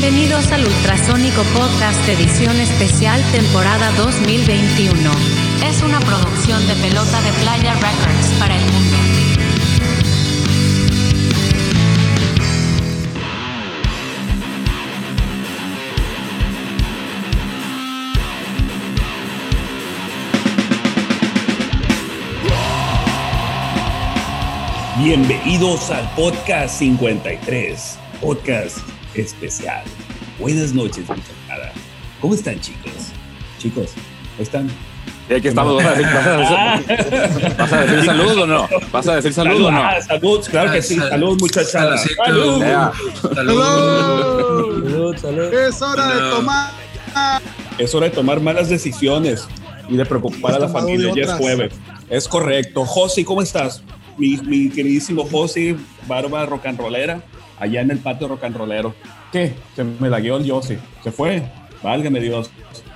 Bienvenidos al Ultrasónico Podcast Edición Especial Temporada 2021. Es una producción de Pelota de Playa Records para el mundo. Bienvenidos al podcast 53, podcast especial. Buenas noches, muchachada. ¿Cómo están, chicos? Chicos, ¿cómo están? Sí, aquí estamos. ¿Vas a decir, ¿vas a decir salud o no? ¿Vas a decir salud o no? Ah, salud, claro que sí. Salud, muchachada. Salud. Ya. Salud. Salud. Es hora de tomar. Es hora de tomar malas decisiones y de preocupar a la familia. Ya es jueves. Es correcto. Josi, ¿cómo estás? Mi, mi queridísimo Josi, barba rock and rollera, allá en el patio rock and rollero. ¿Qué? Se me la guió el Josi. Se fue. Válgame Dios.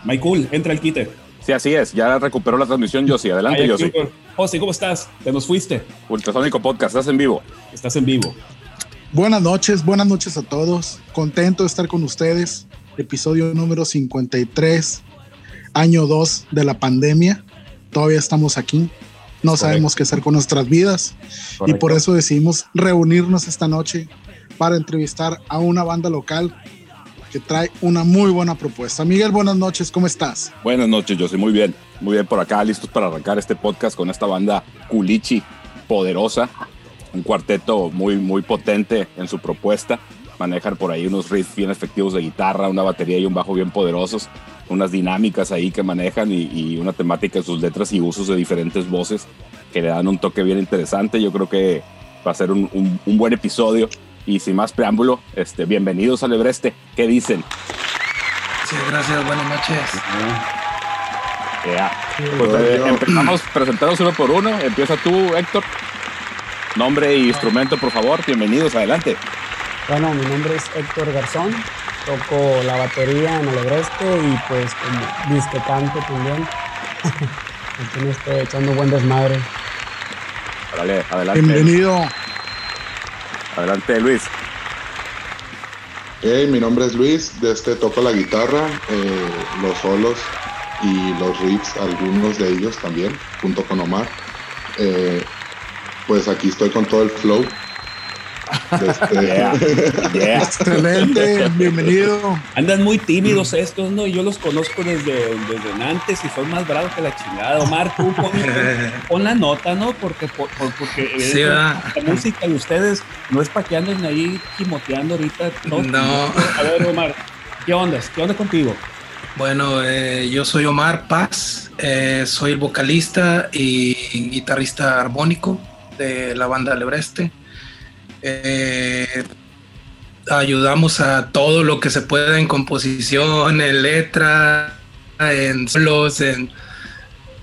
Michael, entra el quite. Sí, así es. Ya recuperó la transmisión, Yossi. Adelante, Ay, Yossi. Josi, ¿cómo estás? Te nos fuiste. Ultrasónico Podcast, estás en vivo. Estás en vivo. Buenas noches, buenas noches a todos. Contento de estar con ustedes. Episodio número 53, año 2 de la pandemia. Todavía estamos aquí. No Correcto. sabemos qué hacer con nuestras vidas y por eso decidimos reunirnos esta noche para entrevistar a una banda local que trae una muy buena propuesta. Miguel, buenas noches, ¿cómo estás? Buenas noches, Yossi. Muy bien. Muy bien por acá, listos para arrancar este podcast con esta banda Culichi poderosa. Un cuarteto muy, muy potente en su propuesta. Manejan por ahí unos riffs bien efectivos de guitarra, una batería y un bajo bien poderosos. Unas dinámicas ahí que manejan y, y una temática en sus letras y usos de diferentes voces que le dan un toque bien interesante. Yo creo que va a ser un, un- un buen episodio. Y sin más preámbulo, este, bienvenidos al Ebreste. ¿Qué dicen? Sí, gracias, buenas noches. Ya. Pues eh, empezamos presentados uno por uno. Empieza tú, Héctor. Nombre y instrumento, por favor. Bienvenidos, adelante. Bueno, mi nombre es Héctor Garzón, toco la batería en el Ebreste y pues como disque canto también. Aquí me estoy echando buen desmadre. Órale, adelante. Bienvenido. Adelante, Luis. Hey, mi nombre es Luis, de este toco la guitarra, eh, los solos y los riffs, algunos de ellos también, junto con Omar. Eh, pues aquí estoy con todo el flow. Este- Yeah. Yeah. Excelente, bienvenido. Andan muy tímidos estos, ¿no? Yo los conozco desde, desde antes y son más bravos que la chingada. Omar, tú pon, pon la nota, ¿no? Porque, por- por- porque Sí, eh, la música de ustedes no es para que anden ahí gimoteando ahorita. No. A ver, Omar, ¿qué onda? ¿Qué onda contigo? Bueno, eh, yo soy Omar Paz, eh, soy el vocalista y guitarrista armónico de la banda Lebreste. Eh, ayudamos a todo lo que se pueda en composición, en letra, en solos, en...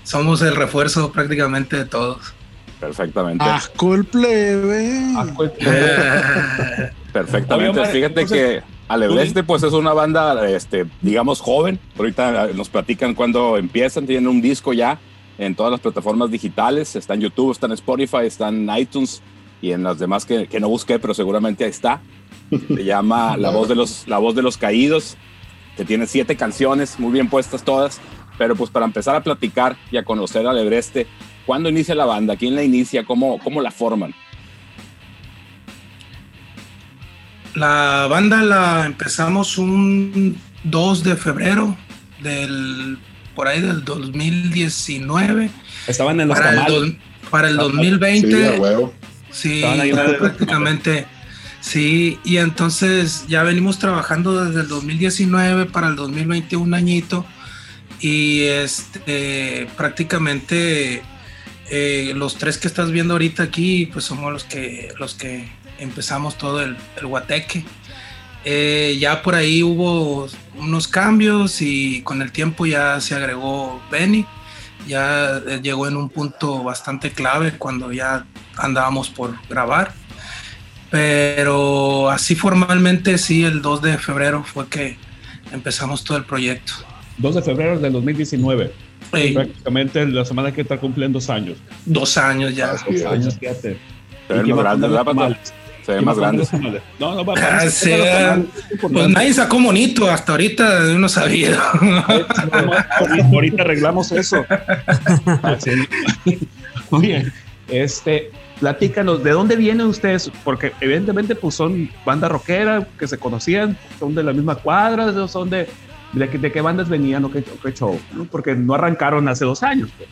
Somos el refuerzo prácticamente de todos. Perfectamente. Asco el plebe. Ah, pues, Perfectamente. Oye, Omar, Fíjate entonces, que Alebreste, pues es una banda, este, digamos, joven. Ahorita nos platican cuando empiezan. Tienen un disco ya en todas las plataformas digitales. Está en YouTube, está en Spotify, está en iTunes y en las demás que, que no busqué, pero seguramente ahí está. Se llama La Voz de los, La Voz de los Caídos, que tiene siete canciones, muy bien puestas todas. Pero pues para empezar a platicar y a conocer a Alebreste, ¿cuándo inicia la banda? ¿Quién la inicia? ¿Cómo, cómo la forman? La banda la empezamos un 2 de febrero del por ahí del 2019 estaban en los para el, dos- para el Ah, Sí, a 2020 huevo. Sí, prácticamente sí y entonces ya venimos trabajando desde el 2019 para el 2020 un añito y este prácticamente eh, los tres que estás viendo ahorita aquí pues somos los que los que empezamos todo el, el guateque Eh, ya por ahí hubo unos cambios y con el tiempo ya se agregó Benny ya eh, llegó en un punto bastante clave cuando ya andábamos por grabar pero así formalmente sí el 2 de febrero fue que empezamos todo el proyecto 2 de febrero del 2019. Ey, Prácticamente la semana que está cumpliendo dos años. dos años ya Dos años, fíjate. Ven ¿Y qué muy va a grandes, poner ¿verdad, Pato? tamales? Se ve más grande. No, no, va Ah, sí, pues nadie sacó monito hasta ahorita de uno sabido. Ahorita arreglamos eso. Oye, este, platícanos, ¿de dónde vienen ustedes? Porque evidentemente pues son banda rockera que se conocían, son de la misma cuadra, son de, de, qué- de qué bandas venían o qué, o qué show, ¿no? Porque no arrancaron hace dos años. pues.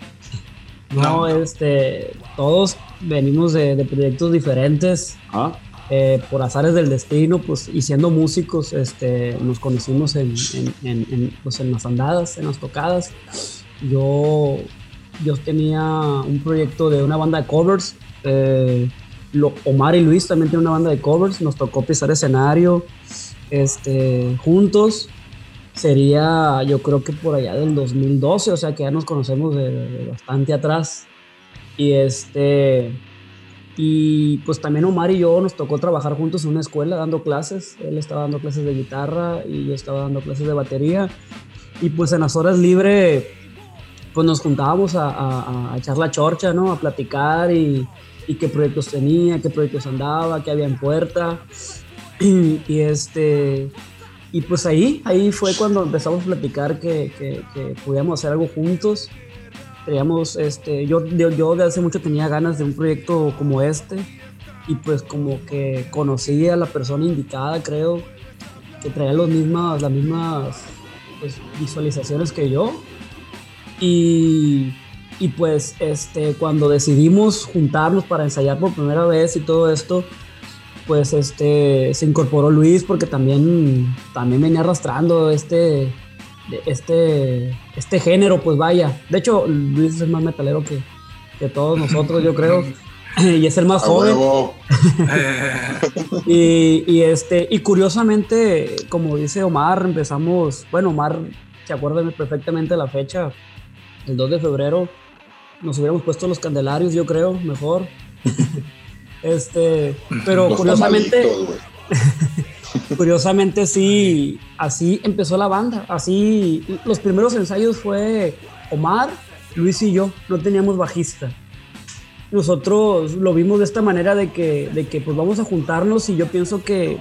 No, este, todos venimos de, de proyectos diferentes. Ah, eh, por azares del destino, pues, y siendo músicos, este, nos conocimos en, en, en- en, pues, en las andadas, en las tocadas. Yo, yo tenía un proyecto de una banda de covers. eh, lo- Omar y Luis también tienen una banda de covers. Nos tocó pisar escenario este, juntos. Sería, yo creo que por allá del 2012, o sea que ya nos conocemos de, de bastante atrás. Y este, y pues también Omar y yo nos tocó trabajar juntos en una escuela dando clases. Él estaba dando clases de guitarra y yo estaba dando clases de batería. Y pues en las horas libres, pues nos juntábamos a, a- a echar la chorcha, ¿no? A platicar y, y qué proyectos tenía, qué proyectos andaba, qué había en puerta. Y, este... Y pues ahí, ahí fue cuando empezamos a platicar que, que, que podíamos hacer algo juntos. Creíamos, este, yo, yo, yo de hace mucho tenía ganas de un proyecto como este y pues como que conocí a la persona indicada, creo, que traía los mismas, las mismas pues, visualizaciones que yo. Y, y pues este, cuando decidimos juntarnos para ensayar por primera vez y todo esto, pues este, se incorporó Luis porque también, también venía arrastrando este, este, este género, pues vaya. De hecho, Luis es más metalero que, que todos nosotros, yo creo. Y es el más joven. Y, y, este, y curiosamente, como dice Omar, empezamos, bueno, Omar se acuerda perfectamente la fecha, el 2 de febrero, nos hubiéramos puesto los candelarios, yo creo, mejor. este, pero Los curiosamente, curiosamente sí, así empezó la banda, así, los primeros ensayos fue Omar, Luis y yo, no teníamos bajista. Nosotros lo vimos de esta manera de que, de que pues vamos a juntarnos y yo pienso que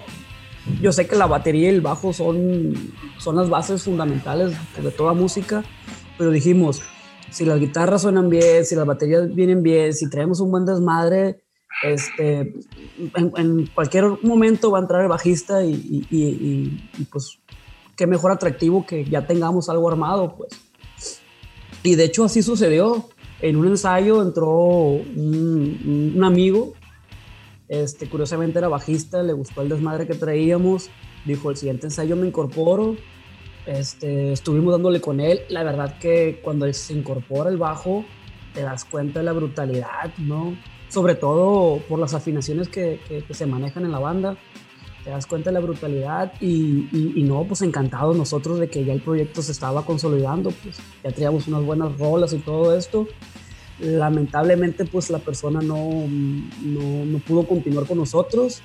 yo sé que la batería y el bajo son, son las bases fundamentales de toda música, pero dijimos, si las guitarras suenan bien, si las baterías vienen bien, si traemos un buen desmadre, este, en, en cualquier momento va a entrar el bajista y, y- y- y- pues qué mejor atractivo que ya tengamos algo armado, pues. Y de hecho así sucedió. En un ensayo entró un, un amigo, este, curiosamente era bajista, le gustó el desmadre que traíamos, dijo, el siguiente ensayo me incorporo, este, estuvimos dándole con él, la verdad que cuando se incorpora el bajo, te das cuenta de la brutalidad, ¿no? Sobre todo por las afinaciones que, que- se manejan en la banda, te das cuenta de la brutalidad y, y- y no, pues encantados nosotros de que ya el proyecto se estaba consolidando, pues ya teníamos unas buenas rolas y todo esto. Lamentablemente, pues la persona no, no, no pudo continuar con nosotros,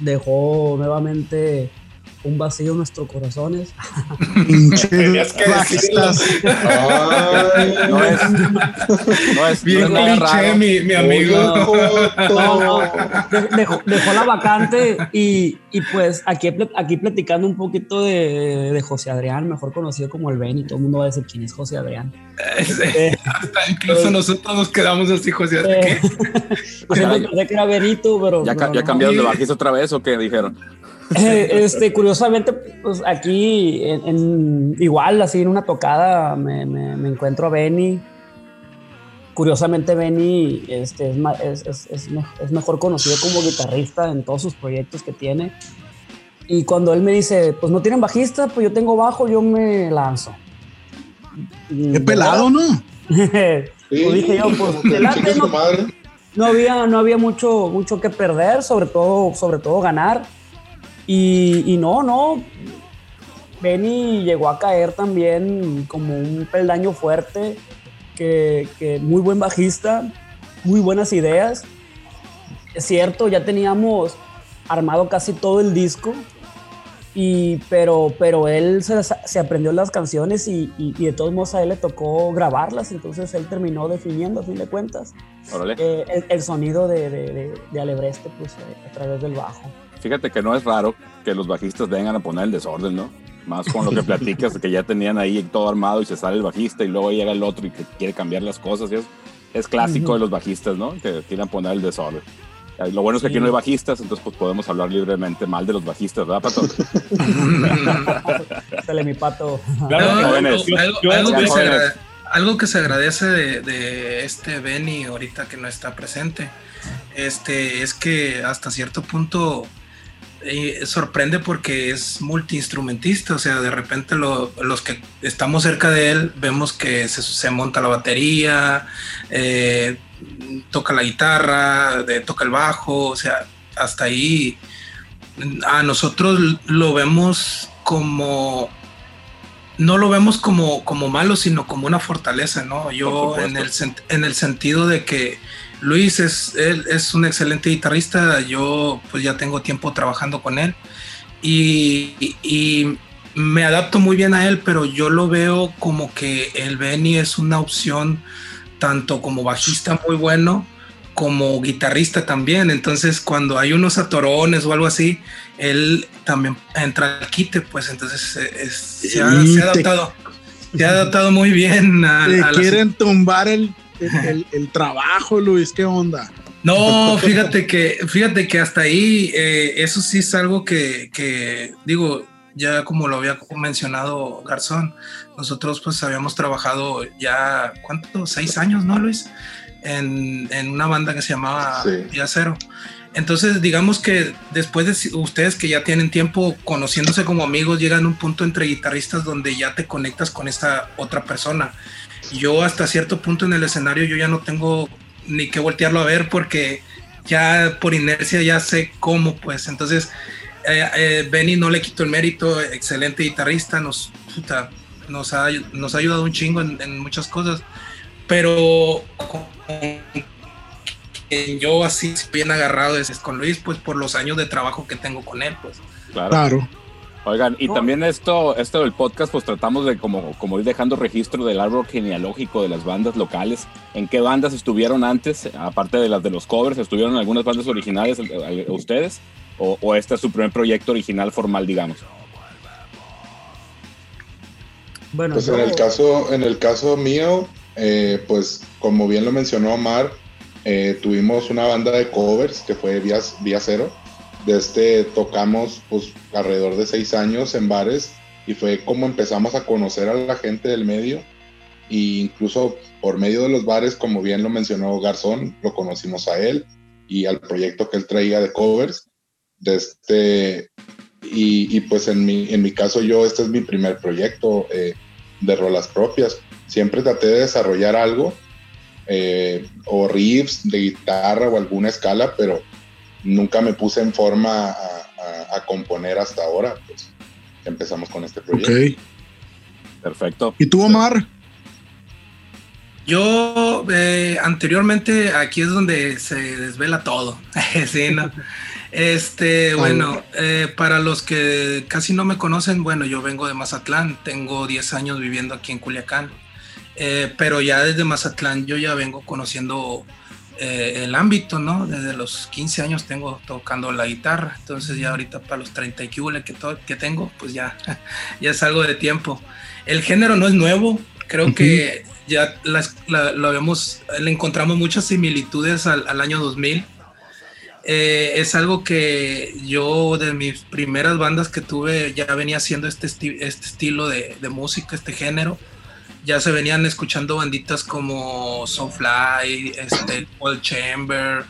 dejó nuevamente un vacío en nuestros corazones. Tenías que bajistas. Ay, No es, no es, Bien no cliché, raro. mi, mi amigo. No, no, de- dejó, dejó la vacante y, y pues aquí, aquí platicando un poquito de, de José Adrián, mejor conocido como el Ben, y todo el mundo va a decir quién es José Adrián. Ese, hasta incluso nosotros nos quedamos así, José. Eh, yo siempre pensé que era Benito, pero. ¿Ya, ya no. cambiaron de bajista otra vez o qué dijeron? Eh, este, curiosamente, pues aquí, en, en- igual, así en una tocada, me, me- me encuentro a Benny. Curiosamente, Benny este, es, es- es- es me- es mejor conocido como guitarrista en todos sus proyectos que tiene. Y cuando él me dice, pues no tienen bajista, pues yo tengo bajo, yo me lanzo. Qué pelado, ¿no? Sí, Pues dije yo, pues, como que te late, chingue su ¿no? madre. no había, no había mucho, mucho que perder, sobre todo, sobre todo ganar. Y, y no, no. Benny llegó a caer también como un peldaño fuerte, que, que muy buen bajista, muy buenas ideas. Es cierto, ya teníamos armado casi todo el disco, Y, pero, pero él se, se aprendió las canciones y, y, y, de todos modos a él le tocó grabarlas, entonces él terminó definiendo a fin de cuentas eh, el, el, sonido de, de, de Alebreste pues, a, a través del bajo. Fíjate que no es raro que los bajistas vengan a poner el desorden, ¿no? Más con lo que platicas, que ya tenían ahí todo armado y se sale el bajista y luego llega el otro y que quiere cambiar las cosas. Y es, es clásico uh -huh. de los bajistas, ¿no? Que quieran poner el desorden. Lo bueno es que aquí no hay bajistas, entonces pues podemos hablar libremente mal de los bajistas, ¿verdad, Pato? Sale mi pato. Claro, no, algo, algo, algo, que se, algo, que se, agradece de, de, este Benny ahorita que no está presente, este, es que hasta cierto punto eh, sorprende porque es multiinstrumentista, o sea, de repente lo, los que estamos cerca de él vemos que se, se monta la batería, eh, toca la guitarra, de, toca el bajo, o sea, hasta ahí a nosotros lo vemos como no lo vemos como, como malo, sino como una fortaleza, ¿no? Yo en el, en el sentido de que Luis es, él es un excelente guitarrista, yo pues ya tengo tiempo trabajando con él y, y, me adapto muy bien a él, pero yo lo veo como que el Benny es una opción tanto como bajista muy bueno como guitarrista también. Entonces, cuando hay unos atorones o algo así, él también entra al quite, pues entonces es, se, ha, se, ha, adaptado. Se ha adaptado muy bien a, Te a quieren tumbar el, el, el, trabajo, Luis, ¿qué onda? No, fíjate que, fíjate que hasta ahí, eh, eso sí es algo que, que, digo, ya como lo había mencionado Garzón, nosotros pues habíamos trabajado ya, ¿cuánto? Seis años, ¿no, Luis? En, en una banda que se llamaba sí. Cero. Entonces, digamos que después de ustedes que ya tienen tiempo conociéndose como amigos, llegan a un punto entre guitarristas donde ya te conectas con esta otra persona. Yo hasta cierto punto en el escenario yo ya no tengo ni que voltearlo a ver porque ya por inercia ya sé cómo, pues. Entonces, eh, eh, Benny no le quito el mérito, excelente guitarrista, nos, puta, nos, ha, nos ha ayudado un chingo en, en muchas cosas, pero yo así bien agarrado es con Luis, pues por los años de trabajo que tengo con él, pues. Claro. claro. Oigan, y no. también esto, esto del podcast, pues tratamos de como, como ir dejando registro del árbol genealógico de las bandas locales. ¿En qué bandas estuvieron antes? Aparte de las de los covers, ¿estuvieron algunas bandas originales ustedes? ¿O, o este es su primer proyecto original formal, digamos? Bueno, pues yo... en el caso, en el caso mío, eh, pues como bien lo mencionó Omar, eh, tuvimos una banda de covers que fue Vía, Vía Cero. De este tocamos pues alrededor de seis años en bares y fue como empezamos a conocer a la gente del medio e incluso por medio de los bares, como bien lo mencionó Garzón, lo conocimos a él y al proyecto que él traía de covers. De este, y, pues en mi, en mi caso yo, este es mi primer proyecto eh, de rolas propias. Siempre traté de desarrollar algo eh, o riffs de guitarra o alguna escala, pero nunca me puse en forma a, a, a componer hasta ahora. Pues empezamos con este proyecto. Okay. Perfecto. ¿Y tú, Omar? Yo eh, anteriormente aquí es donde se desvela todo. sí, ¿no? Este, bueno, eh, para los que casi no me conocen, bueno, yo vengo de Mazatlán, tengo 10 años viviendo aquí en Culiacán. Eh, pero ya desde Mazatlán yo ya vengo conociendo eh, el ámbito, ¿no? Desde los 15 años tengo tocando la guitarra, entonces ya ahorita para los 30 y que, que tengo, pues ya, ya es algo de tiempo. El género no es nuevo, creo uh -huh. que ya las, la, lo vemos, le encontramos muchas similitudes al, al año 2000. Eh, es algo que yo de mis primeras bandas que tuve ya venía haciendo este, esti este estilo de, de música, este género ya se venían escuchando banditas como Soulfly, este, Paul Chamber,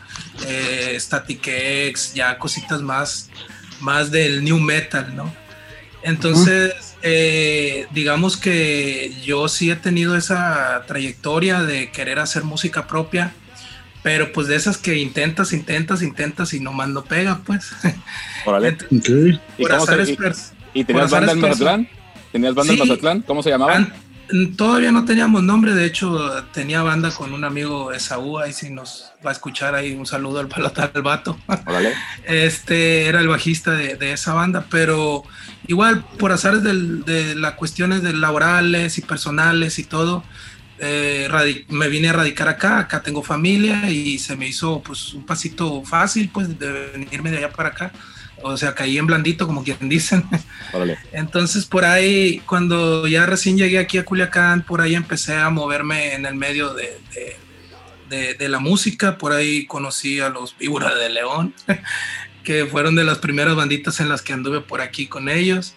eh, Static X, ya cositas más, más del new metal, ¿no? Entonces, uh -huh. eh, digamos que yo sí he tenido esa trayectoria de querer hacer música propia, pero pues de esas que intentas, intentas, intentas y nomás no pega, pues. Órale. okay. ¿Y, cómo te, y, y, tenías banda en Mazatlán? ¿Tenías banda sí. en Mazatlán? ¿Cómo se llamaba? Todavía no teníamos nombre, de hecho tenía banda con un amigo Esaú, ahí si nos va a escuchar ahí un saludo al palota del vato. Este era el bajista de, esa banda, pero igual por azares de las cuestiones de laborales y personales y todo, eh, me vine a radicar acá, acá tengo familia y se me hizo pues un pasito fácil pues de venirme de allá para acá o sea, caí en blandito, como quien dicen. Entonces, por ahí, cuando ya recién llegué aquí a Culiacán, por ahí empecé a moverme en el medio de, de, la música. Por ahí conocí a los Víbora de León, que fueron de las primeras banditas en las que anduve por aquí con ellos.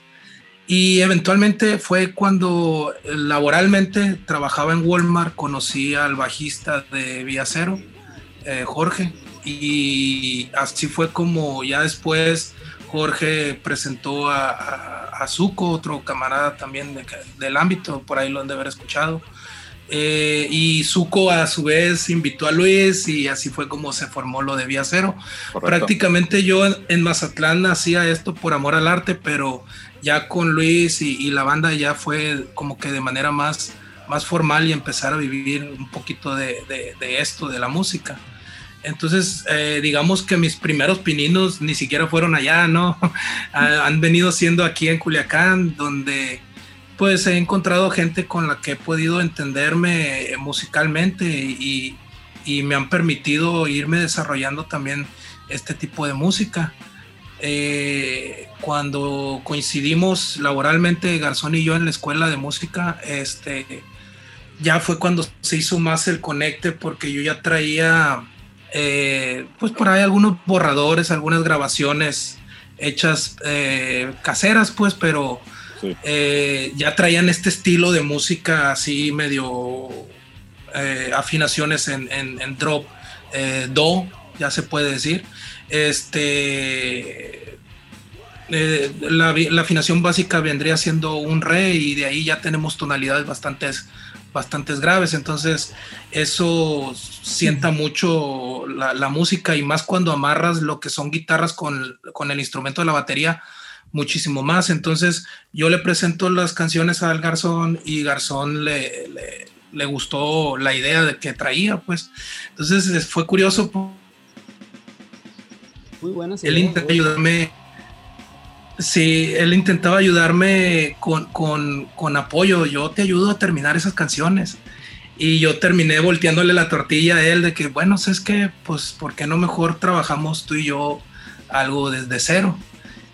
Y eventualmente fue cuando laboralmente trabajaba en Walmart, conocí al bajista de Vía Cero, eh, Jorge, y así fue como ya después Jorge presentó a, a, Zuko, otro camarada también del ámbito, por ahí lo han de haber escuchado. Eh, y Zuko a su vez invitó a Luis y así fue como se formó lo de Vía Cero. Prácticamente yo en, Mazatlán hacía esto por amor al arte, pero ya con Luis y, la banda ya fue como que de manera más, más formal y empezar a vivir un poquito de, de esto, de la música. Entonces, eh, digamos que mis primeros pininos ni siquiera fueron allá, ¿no? Han venido siendo aquí en Culiacán, donde pues he encontrado gente con la que he podido entenderme musicalmente y, me han permitido irme desarrollando también este tipo de música. Eh, cuando coincidimos laboralmente Garzón y yo en la escuela de música, este, ya fue cuando se hizo más el conecte porque yo ya traía eh, pues por ahí algunos borradores, algunas grabaciones hechas eh, caseras, pues, pero eh, ya traían este estilo de música así medio afinaciones en, drop, do, ya se puede decir. Este, la, la, afinación básica vendría siendo un re y de ahí ya tenemos tonalidades bastantes bastantes graves, entonces eso sienta mucho la, música y más cuando amarras lo que son guitarras con, el instrumento de la batería, muchísimo más. Entonces yo le presento las canciones al Garzón y Garzón le, le, gustó la idea de que traía, pues. Entonces fue curioso. Muy buena. Él intentó ayudarme Sí, él intentaba ayudarme con, apoyo. Yo te ayudo a terminar esas canciones. Y yo terminé volteándole la tortilla a él de que, bueno, es que, pues, ¿por qué no mejor trabajamos tú y yo algo desde cero?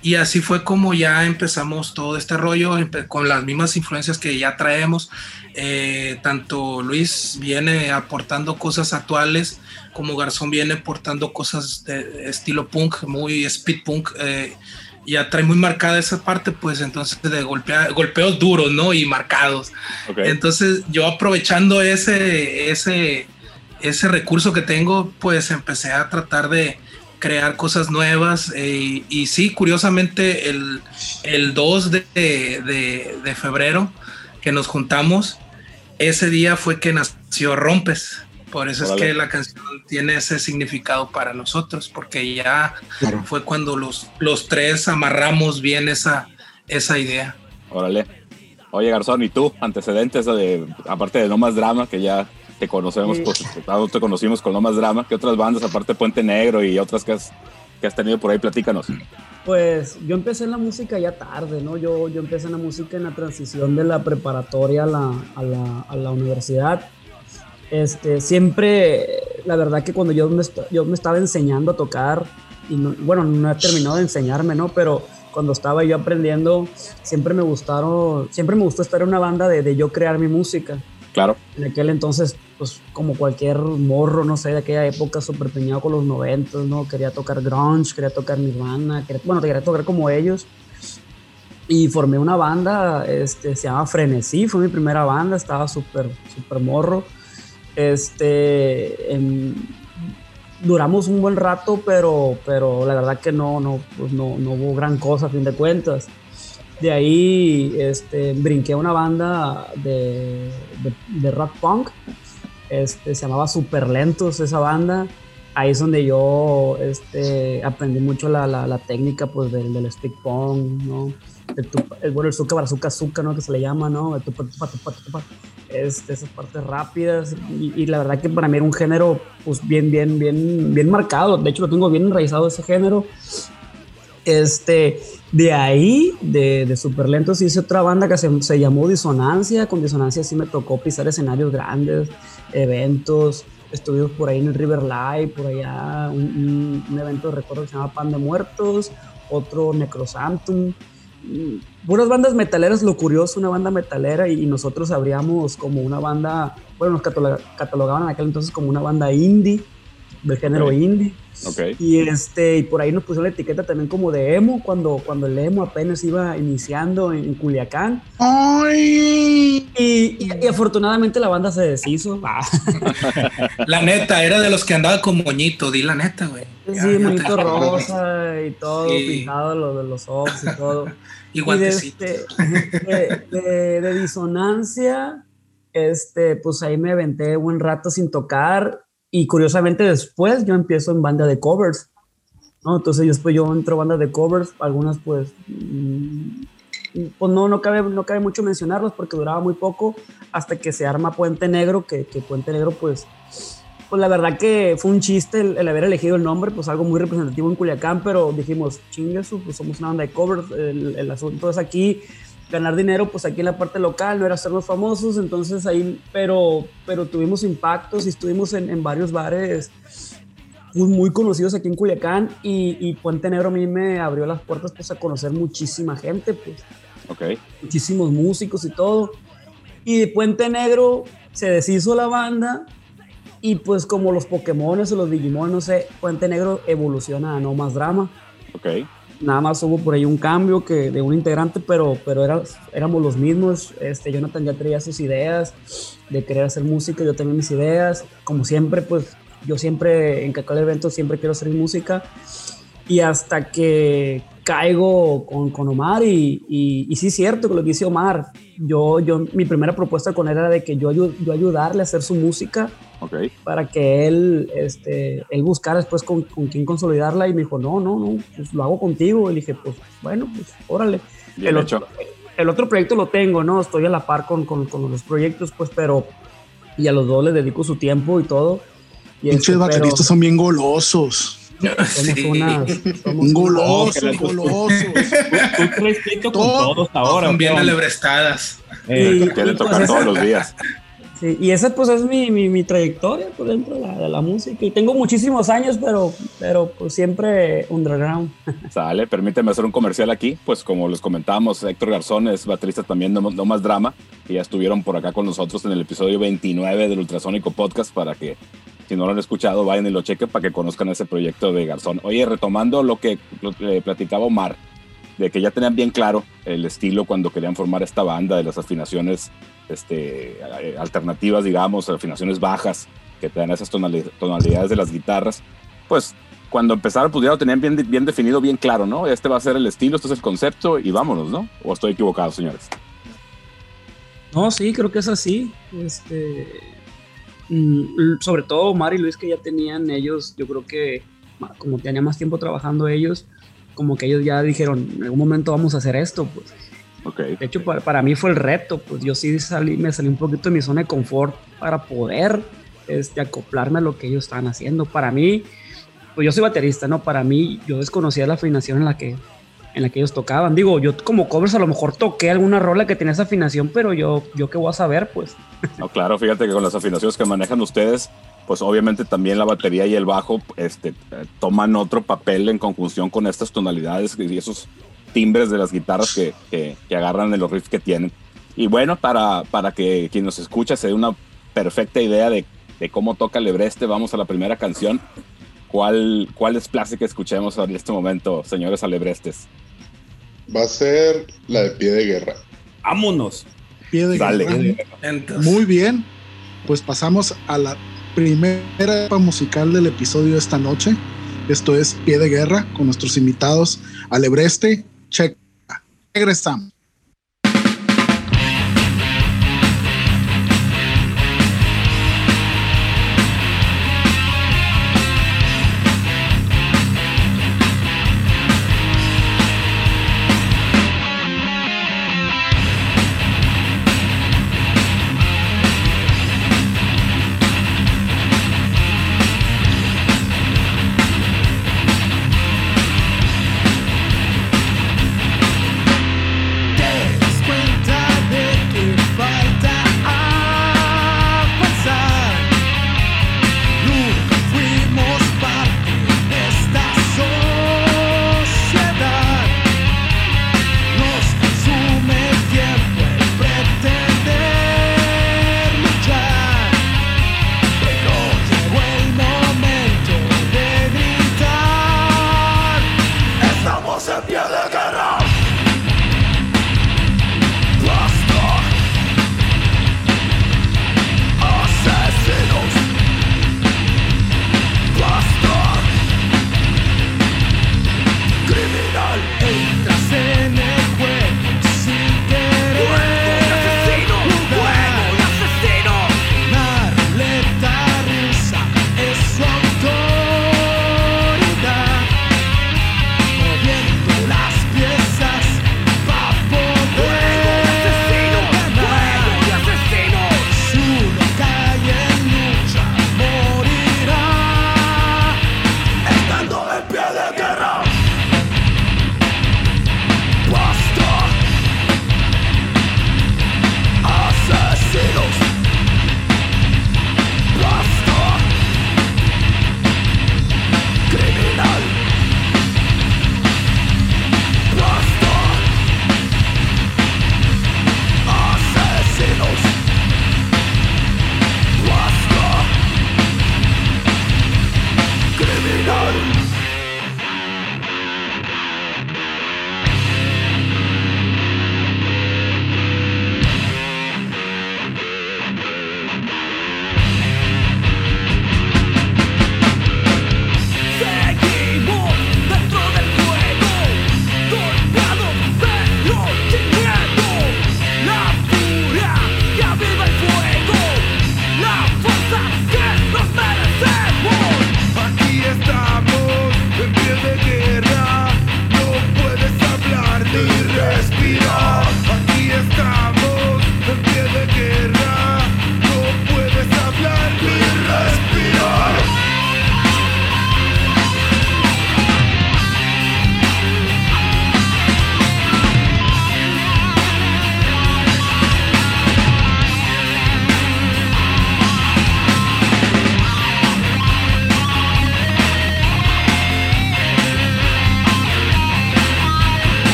Y así fue como ya empezamos todo este rollo con las mismas influencias que ya traemos. Eh, tanto Luis viene aportando cosas actuales como Garzón viene aportando cosas de estilo punk, muy speed punk. Eh, ya trae muy marcada esa parte, pues entonces de golpea, golpeos duros, ¿no? Y marcados. Entonces yo aprovechando ese, ese, ese recurso que tengo, pues empecé a tratar de crear cosas nuevas eh, y sí, curiosamente el, el 2 de, de, de febrero que nos juntamos, ese día fue que nació Rompes. Por eso es que la canción tiene ese significado para nosotros, porque ya fue cuando los, los tres amarramos bien esa, esa idea. Órale. Oye, Garzón, ¿y tú? Antecedentes de, aparte de No Más Drama, que ya te conocemos, pues, te conocimos con No Más Drama, ¿qué otras bandas, aparte Puente Negro y otras que has, que has tenido por ahí? Platícanos. Pues yo empecé en la música ya tarde, ¿no? Yo, yo empecé en la música en la transición de la preparatoria a la, a la, a la universidad este, siempre, la verdad que cuando yo me, yo me estaba enseñando a tocar, y bueno, no he terminado de enseñarme, ¿no? Pero cuando estaba yo aprendiendo, siempre me gustaron, siempre me gustó estar en una banda de, de yo crear mi música. Claro. En aquel entonces, pues como cualquier morro, no sé, de aquella época súper peñado con los noventos, ¿no? Quería tocar grunge, quería tocar Nirvana, quería, bueno, quería tocar como ellos. Y formé una banda, este, se llama Frenesí, fue mi primera banda, estaba súper, súper morro. Este, duramos un buen rato, pero, pero la verdad que no, no, pues no, no, hubo gran cosa a fin de cuentas. De ahí este, brinqué a una banda de, de, rock punk, este, se llamaba Super Lentos esa banda. ahí es donde yo este, aprendí mucho la, la, la técnica pues del, del stick pong, ¿no? El, tupa, el, bueno, el suka barazuka suka, ¿no? Que se le llama, ¿no? El tupa, tupa, este, esas partes rápidas y, y, la verdad que para mí era un género pues bien, bien, bien, bien marcado. De hecho lo tengo bien enraizado ese género. Este, de ahí, de, de Super Lentos, hice otra banda que se, se llamó Disonancia. Con Disonancia sí me tocó pisar escenarios grandes, eventos, estuvimos por ahí en el River Live, por allá un, un, un evento recuerdo que se llama Pan de Muertos, otro Necrosantum. Buenas bandas metaleras, lo curioso, una banda metalera y nosotros abríamos como una banda, bueno, nos catalogaban en aquel entonces como una banda indie, del género indie. Ok. Y, este, y por ahí nos pusieron la etiqueta también como de emo, cuando, cuando el emo apenas iba iniciando en, en Culiacán. ¡Ay! Y, y- y afortunadamente la banda se deshizo. Ah, La neta, era de los que andaba con moñito, di la neta, güey. Sí, te- rosa y todo, Sí. pintado lo de los ojos y todo. Y Y de, guantecito. este, de, de- de disonancia, este, pues ahí me aventé buen rato sin tocar y curiosamente después yo empiezo en banda de covers, ¿no? Entonces después yo entro a banda de covers, algunas pues, mm, pues no, no, cabe, no cabe mucho mencionarlas porque duraba muy poco hasta que se arma Puente Negro, que, que Puente Negro pues pues la verdad que fue un chiste el, el haber elegido el nombre, pues algo muy representativo en Culiacán, pero dijimos, chingue pues somos una banda de covers, el, el asunto es aquí ganar dinero, pues aquí en la parte local, no era hacernos famosos, entonces ahí, pero, pero tuvimos impactos y estuvimos en, en varios bares muy, muy conocidos aquí en Culiacán y, y Puente Negro a mí me abrió las puertas pues a conocer muchísima gente, pues Ok. muchísimos músicos y todo. Y de Puente Negro se deshizo la banda y pues como los Pokémon o los Digimon, no sé, Puente Negro evoluciona a No Más Drama. Ok. Nada más hubo por ahí un cambio que de un integrante, pero, pero éramos los mismos. Este, Jonathan ya traía sus ideas de querer hacer música, yo también mis ideas. Como siempre, pues yo siempre en cada evento siempre quiero hacer música. Y hasta que caigo con, con Omar y, y, y sí es cierto que lo que dice Omar, yo, yo, mi primera propuesta con él era de que yo, ayu- yo ayudarle a hacer su música Ok. para que él, este, él buscara después con, con quién consolidarla y me dijo, no, no, no, pues lo hago contigo. Y dije, pues bueno, pues órale. Bien el, hecho. Otro, el otro proyecto lo tengo, ¿no? Estoy a la par con, con, con los proyectos, pues, pero... Y a los dos les dedico su tiempo y todo. Y este, pero bateristas son bien golosos. somos Sí. unas... somos Un No, que golosos. Tú traes pleito con Todo- todos ahora. Son bien alebrestadas. Eh, pues, tocar esa- todos los días. Sí, y esa pues es mi, mi, mi trayectoria por dentro de la, de la música. Y tengo muchísimos años, pero, pero pues siempre underground. Sale, permíteme hacer un comercial aquí. Pues como les comentábamos, Héctor Garzón es baterista también de No Más Drama y ya estuvieron por acá con nosotros en el episodio 29 del Ultrasónico Podcast para que si no lo han escuchado vayan y lo chequen para que conozcan ese proyecto de Garzón. Oye, retomando lo que, lo que platicaba Omar, de que ya tenían bien claro el estilo cuando querían formar esta banda de las afinaciones este, eh, alternativas, digamos, afinaciones bajas que te dan esas tonali- tonalidades de las guitarras, pues cuando empezaron, pues ya tenían bien, bien definido, bien claro, ¿no? Este va a ser el estilo, este es el concepto y vámonos, ¿no? ¿O estoy equivocado, señores? No, sí, creo que es así. Este, mm, sobre todo Omar y Luis que ya tenían ellos, yo creo que como tenían más tiempo trabajando ellos, como que ellos ya dijeron, en algún momento vamos a hacer esto, pues. Ok. De hecho, para, para mí fue el reto, pues yo sí salí, me salí un poquito de mi zona de confort para poder este, acoplarme a lo que ellos estaban haciendo. Para mí, pues yo soy baterista, ¿no? Para mí, yo desconocía la afinación en la que, en la que ellos tocaban. Digo, yo como covers a lo mejor toqué alguna rola que tenía esa afinación, pero yo, yo qué voy a saber, pues. No, claro, fíjate que con las afinaciones que manejan ustedes, pues obviamente también la batería y el bajo este, toman otro papel en conjunción con estas tonalidades y esos timbres de las guitarras que, que, que agarran de los riffs que tienen. Y bueno, para, para que quien nos escucha se dé una perfecta idea de, de cómo toca Lebreste, vamos a la primera canción. ¿Cuál, cuál es place que escuchemos en este momento, señores alebrestes? Va a ser la de pie de guerra. Vámonos. Pie de Dale. guerra. Muy bien. Pues pasamos a la primera etapa musical del episodio de esta noche. Esto es Pie de Guerra con nuestros invitados Alebreste, Checa. Regresamos.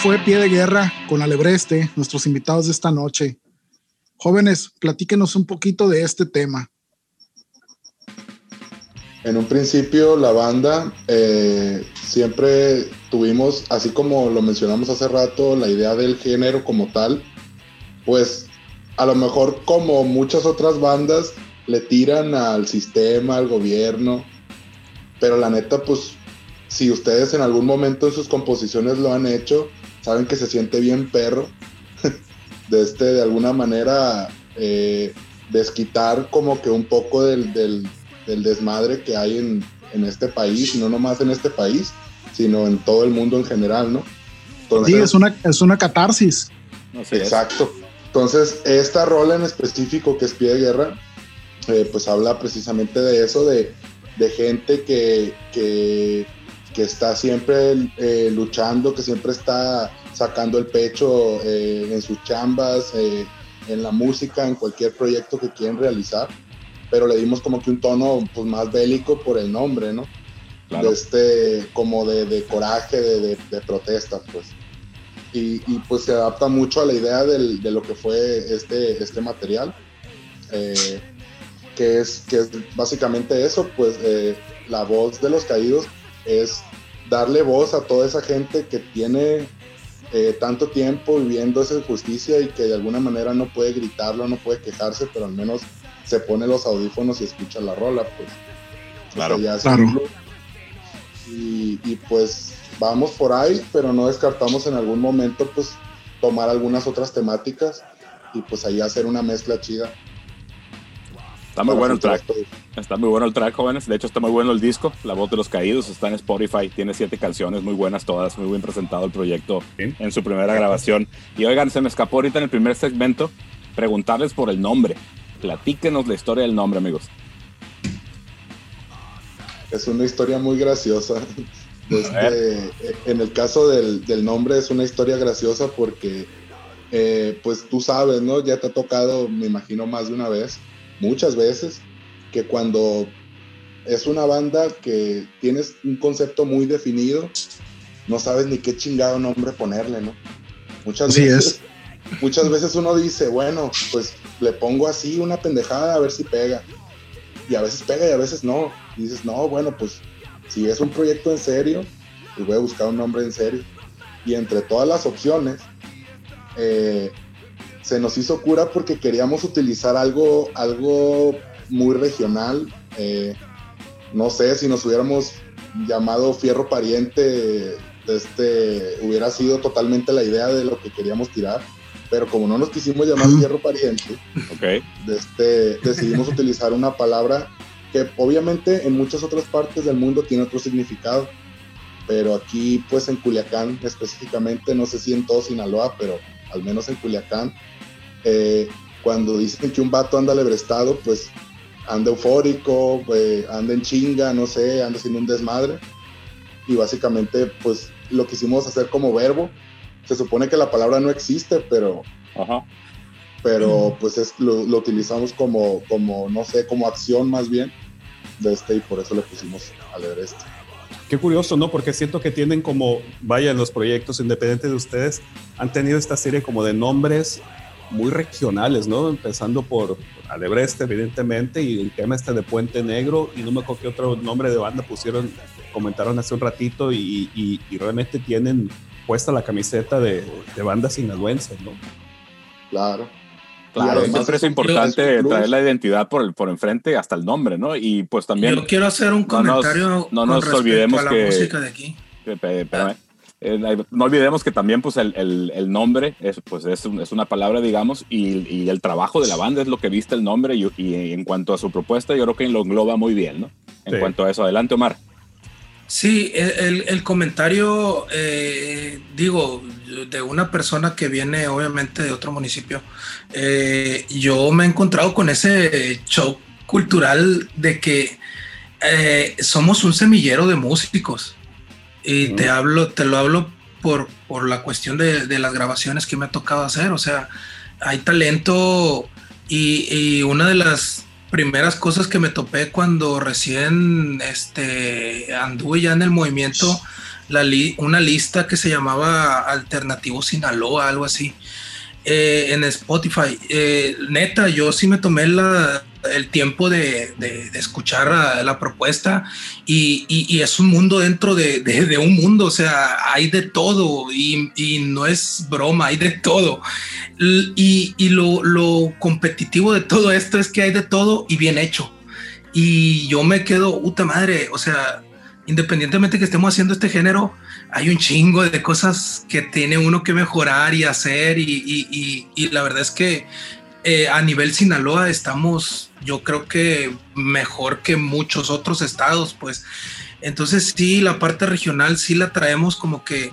Fue Pie de Guerra con Alebreste, nuestros invitados de esta noche. Jóvenes, platíquenos un poquito de este tema. En un principio la banda eh, siempre tuvimos, así como lo mencionamos hace rato, la idea del género como tal, pues a lo mejor como muchas otras bandas le tiran al sistema, al gobierno, pero la neta pues si ustedes en algún momento en sus composiciones lo han hecho, saben que se siente bien perro de este, de alguna manera, eh, desquitar como que un poco del, del, desmadre que hay en, en, este país, y no nomás en este país, sino en todo el mundo en general, ¿no? sí, es una, es una catarsis. exacto. Entonces, esta rola en específico que es Pie de Guerra, eh, pues habla precisamente de eso, de, de gente que, que que está siempre eh, luchando, que siempre está sacando el pecho eh, en sus chambas, eh, en la música, en cualquier proyecto que quieren realizar, pero le dimos como que un tono pues, más bélico por el nombre, ¿no? De este, como de, coraje, de, protesta, pues. Y, pues se adapta mucho a la idea de lo que fue este, este material, que, es, que es básicamente eso, pues la voz de los caídos es darle voz a toda esa gente que tiene eh, tanto tiempo viviendo esa injusticia y que de alguna manera no puede gritarlo, no puede quejarse, pero al menos se pone los audífonos y escucha la rola, pues. Claro, Y, y, pues vamos por ahí, pero no descartamos en algún momento pues tomar algunas otras temáticas y pues ahí hacer una mezcla chida. Está muy bueno el track. Está muy bueno el track, jóvenes. De hecho, está muy bueno el disco. La voz de los caídos está en Spotify. Tiene siete canciones muy buenas todas. Muy bien presentado el proyecto en su primera grabación. Y oigan, se me escapó ahorita en el primer segmento preguntarles por el nombre. Platíquenos la historia del nombre, amigos. Es una historia muy graciosa. Este, en el caso del, del, nombre es una historia graciosa porque, eh, pues tú sabes, ¿no? Ya te ha tocado, me imagino, más de una vez, muchas veces, que cuando es una banda que tienes un concepto muy definido, no sabes ni qué chingado nombre ponerle, ¿no? Muchas veces, muchas veces uno dice, bueno, pues le pongo así una pendejada a ver si pega. Y a veces pega y a veces no. Y dices, no, bueno, pues si es un proyecto en serio, pues voy a buscar un nombre en serio. Y entre todas las opciones, eh, se nos hizo cura porque queríamos utilizar algo, algo muy regional. Eh, no sé si nos hubiéramos llamado Fierro Pariente, este, hubiera sido totalmente la idea de lo que queríamos tirar. Pero como no nos quisimos llamar Fierro Pariente, este, decidimos utilizar una palabra que obviamente en muchas otras partes del mundo tiene otro significado. Pero aquí, pues en Culiacán específicamente, no sé si en todo Sinaloa, pero al menos en Culiacán, eh, cuando dicen que un vato anda lebrestado, pues anda eufórico, eh, anda en chinga, no sé, anda haciendo un desmadre. Y básicamente, pues lo quisimos hacer como verbo. Se supone que la palabra no existe, pero, pero pues es, lo, utilizamos como, como, no sé, como acción más bien de este y por eso le pusimos a leer este. Qué curioso, ¿no? Porque siento que tienen como, vaya, en los proyectos independientes de ustedes, han tenido esta serie como de nombres muy regionales, ¿no? Empezando por Alebreste, evidentemente, y el tema este de Puente Negro, y no me acuerdo qué otro nombre de banda pusieron, comentaron hace un ratito, y, realmente tienen puesta la camiseta de, de banda sinaloense, ¿no? Claro. Claro, siempre es importante traer la identidad por el por enfrente hasta el nombre, ¿no? Y pues también. Yo quiero hacer un comentario. No nos, olvidemos que. Música de aquí. espérame. Eh, no olvidemos que también pues el, el, nombre es, pues es, es, una palabra, digamos, y, y, el trabajo de la banda es lo que viste el nombre y, y, en cuanto a su propuesta yo creo que lo engloba muy bien, ¿no? En cuanto a eso, adelante Omar. Sí, el, el comentario, eh, digo, de una persona que viene obviamente de otro municipio, eh, yo me he encontrado con ese shock cultural de que somos un semillero de músicos. Y te hablo, te lo hablo por, por la cuestión de, de, las grabaciones que me ha tocado hacer. O sea, hay talento y, y, una de las primeras cosas que me topé cuando recién este, anduve ya en el movimiento, la una lista que se llamaba Alternativo Sinaloa, algo así, eh, en Spotify. Eh, neta, yo sí me tomé la, el tiempo de, escuchar la, propuesta y, es un mundo dentro de, un mundo, o sea, hay de todo y, no es broma, hay de todo. Y, lo, competitivo de todo esto es que hay de todo y bien hecho. Y yo me quedo, puta madre, o sea, independientemente que estemos haciendo este género, hay un chingo de cosas que tiene uno que mejorar y hacer y, y la verdad es que eh, a nivel Sinaloa estamos, yo creo que mejor que muchos otros estados, pues. Entonces sí, la parte regional sí la traemos como que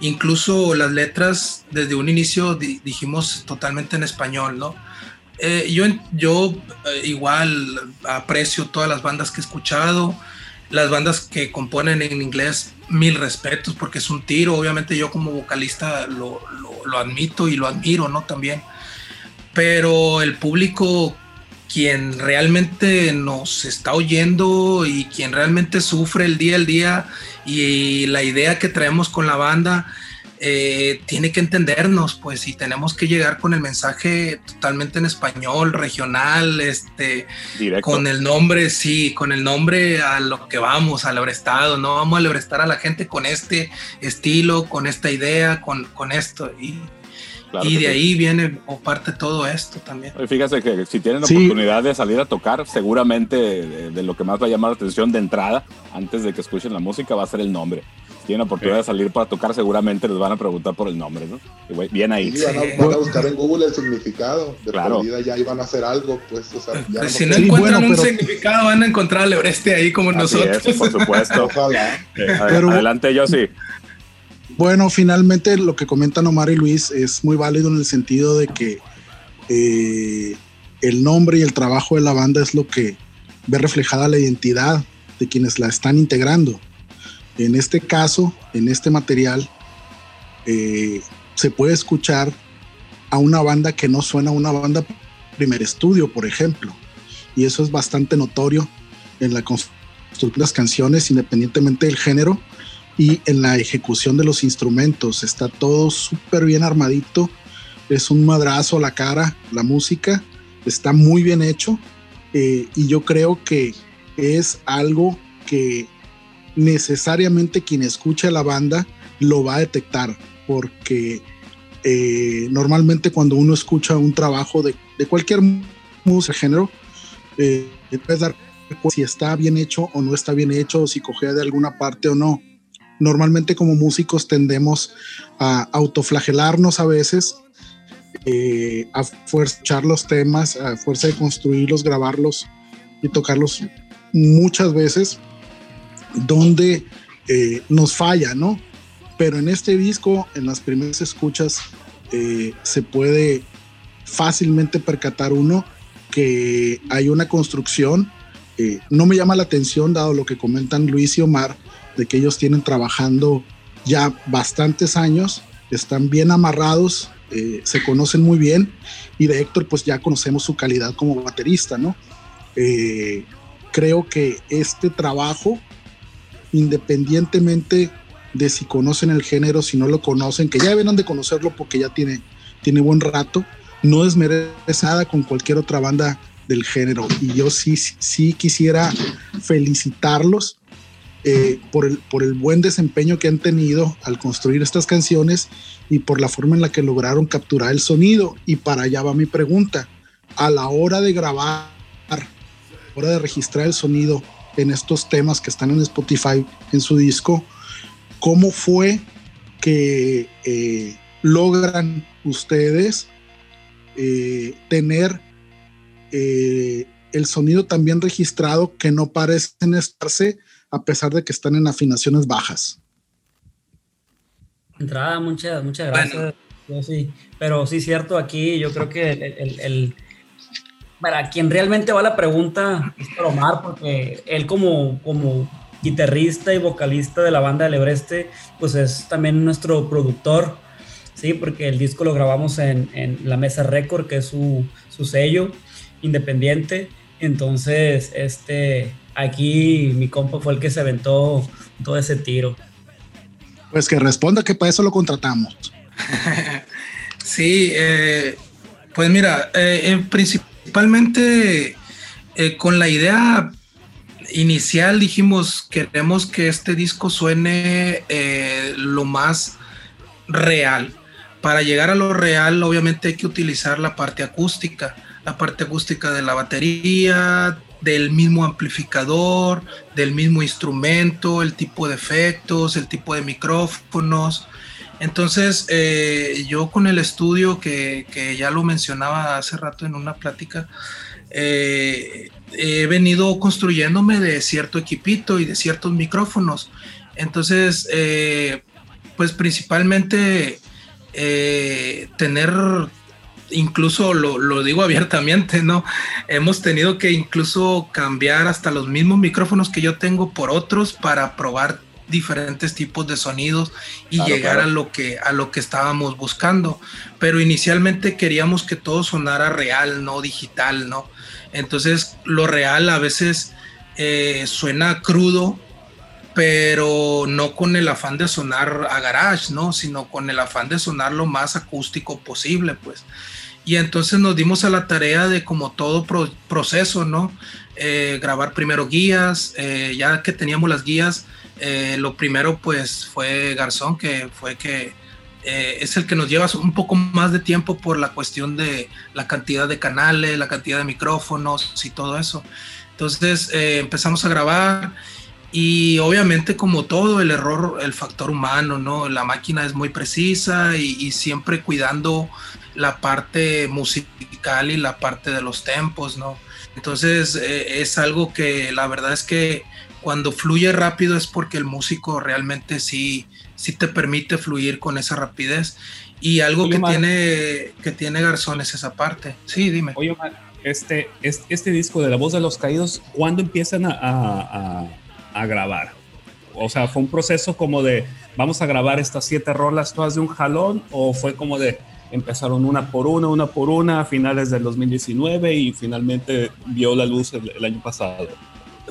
incluso las letras desde un inicio dijimos totalmente en español, ¿no? Eh, yo yo eh, igual aprecio todas las bandas que he escuchado, las bandas que componen en inglés, mil respetos porque es un tiro, obviamente yo como vocalista lo, lo, lo admito y lo admiro, ¿no? También pero el público quien realmente nos está oyendo y quien realmente sufre el día al día y la idea que traemos con la banda eh, tiene que entendernos pues y tenemos que llegar con el mensaje totalmente en español regional este con el nombre sí con el nombre a lo que vamos al Ebrestado no vamos a lebrestar a la gente con este estilo con esta idea con, con esto y y de ahí viene o parte todo esto también. Fíjese que si tienen oportunidad de salir a tocar, seguramente de, lo que más va a llamar la atención de entrada, antes de que escuchen la música, va a ser el nombre. Si tienen oportunidad de salir para tocar, seguramente les van a preguntar por el nombre, ¿no? bien ahí. van, a, buscar en Google el significado. De claro. ya iban a hacer algo, pues. O sea, pues si no encuentran un significado, van a encontrar al Eureste ahí como nosotros. por supuesto. Ojalá. Adelante, yo sí. Bueno, finalmente lo que comentan Omar y Luis es muy válido en el sentido de que eh, el nombre y el trabajo de la banda es lo que ve reflejada la identidad de quienes la están integrando. En este caso, en este material, eh, se puede escuchar a una banda que no suena a una banda primer estudio, por ejemplo. Y eso es bastante notorio en la construcción de las canciones, independientemente del género, y en la ejecución de los instrumentos. Está todo súper bien armadito. Es un madrazo a la cara, la música. Está muy bien hecho. Eh, y yo creo que es algo que necesariamente quien escucha la banda lo va a detectar, porque eh, normalmente cuando uno escucha un trabajo de, cualquier música género, eh, puedes dar si está bien hecho o no está bien hecho, si cogea de alguna parte o no. Normalmente como músicos tendemos a autoflagelarnos a veces, eh, a fuerza los temas, a fuerza de construirlos, grabarlos y tocarlos muchas veces, donde eh, nos falla, ¿no? Pero en este disco, en las primeras escuchas, eh, se puede fácilmente percatar uno que hay una construcción. no me llama la atención, dado lo que comentan Luis y Omar, de que ellos tienen trabajando ya bastantes años, están bien amarrados, eh, se conocen muy bien y de Héctor pues ya conocemos su calidad como baterista, ¿no? Eh, creo que este trabajo, independientemente de si conocen el género, si no lo conocen, que ya deben de conocerlo porque ya tiene, tiene buen rato, no desmerece nada con cualquier otra banda del género. Y yo sí, sí quisiera felicitarlos eh, por, el, por el buen desempeño que han tenido al construir estas canciones y por la forma en la que lograron capturar el sonido. Y para allá va mi pregunta. A la hora de grabar, a la hora de registrar el sonido en estos temas que están en Spotify, en su disco, ¿cómo fue que eh, logran ustedes eh, tener el sonido también registrado que no parecen estarse a pesar de que están en afinaciones bajas. Entrada, muchas, muchas gracias. sí, pero sí, cierto, aquí yo creo que el, para quien realmente va la pregunta es para Omar, porque él como, como guitarrista y vocalista de la banda del Ebreste, pues es también nuestro productor, sí, porque el disco lo grabamos en, en la Mesa Record, que es su, su sello independiente. Entonces, este, aquí mi compa fue el que se aventó todo ese tiro. Pues que responda que para eso lo contratamos. sí, eh, pues mira, eh, eh, principalmente con la idea inicial dijimos queremos que este disco suene lo más real. Para llegar a lo real, obviamente hay que utilizar la parte acústica, la parte acústica de la batería, del mismo amplificador, del mismo instrumento, el tipo de efectos, el tipo de micrófonos. Entonces, eh, yo con el estudio, que, ya lo mencionaba hace rato en una plática, eh, he venido construyéndome de cierto equipito y de ciertos micrófonos. Entonces, eh, pues principalmente tener incluso lo, digo abiertamente, ¿no? Hemos tenido que incluso cambiar hasta los mismos micrófonos que yo tengo por otros para probar diferentes tipos de sonidos y llegar a lo que a lo que estábamos buscando pero inicialmente queríamos que todo sonara real no digital no entonces lo real a veces eh, suena crudo pero no con el afán de sonar a garage, ¿no? Sino con el afán de sonar lo más acústico posible, pues. Y entonces nos dimos a la tarea de como todo proceso, ¿no? Eh, grabar primero guías, eh, ya que teníamos las guías, eh, lo primero pues fue Garzón, que fue que es el que nos lleva un poco más de tiempo por la cuestión de la cantidad de canales, la cantidad de micrófonos y todo eso. Entonces empezamos a grabar y obviamente como todo el error, el factor humano, ¿no? La máquina es muy precisa y, siempre cuidando la parte musical y la parte de los tempos, ¿no? Entonces eh, es algo que la verdad es que cuando fluye rápido es porque el músico realmente sí, sí te permite fluir con esa rapidez. Y algo que, tiene, que tiene Garzón es esa parte. Sí, dime. Oye, este, este, disco de La Voz de los Caídos, ¿cuándo empiezan a a grabar? o sea, fue un proceso como de vamos a grabar estas siete rolas todas de un jalón o fue como de empezaron una por una, una por una a finales del 2019 y finalmente vio la luz el, año pasado.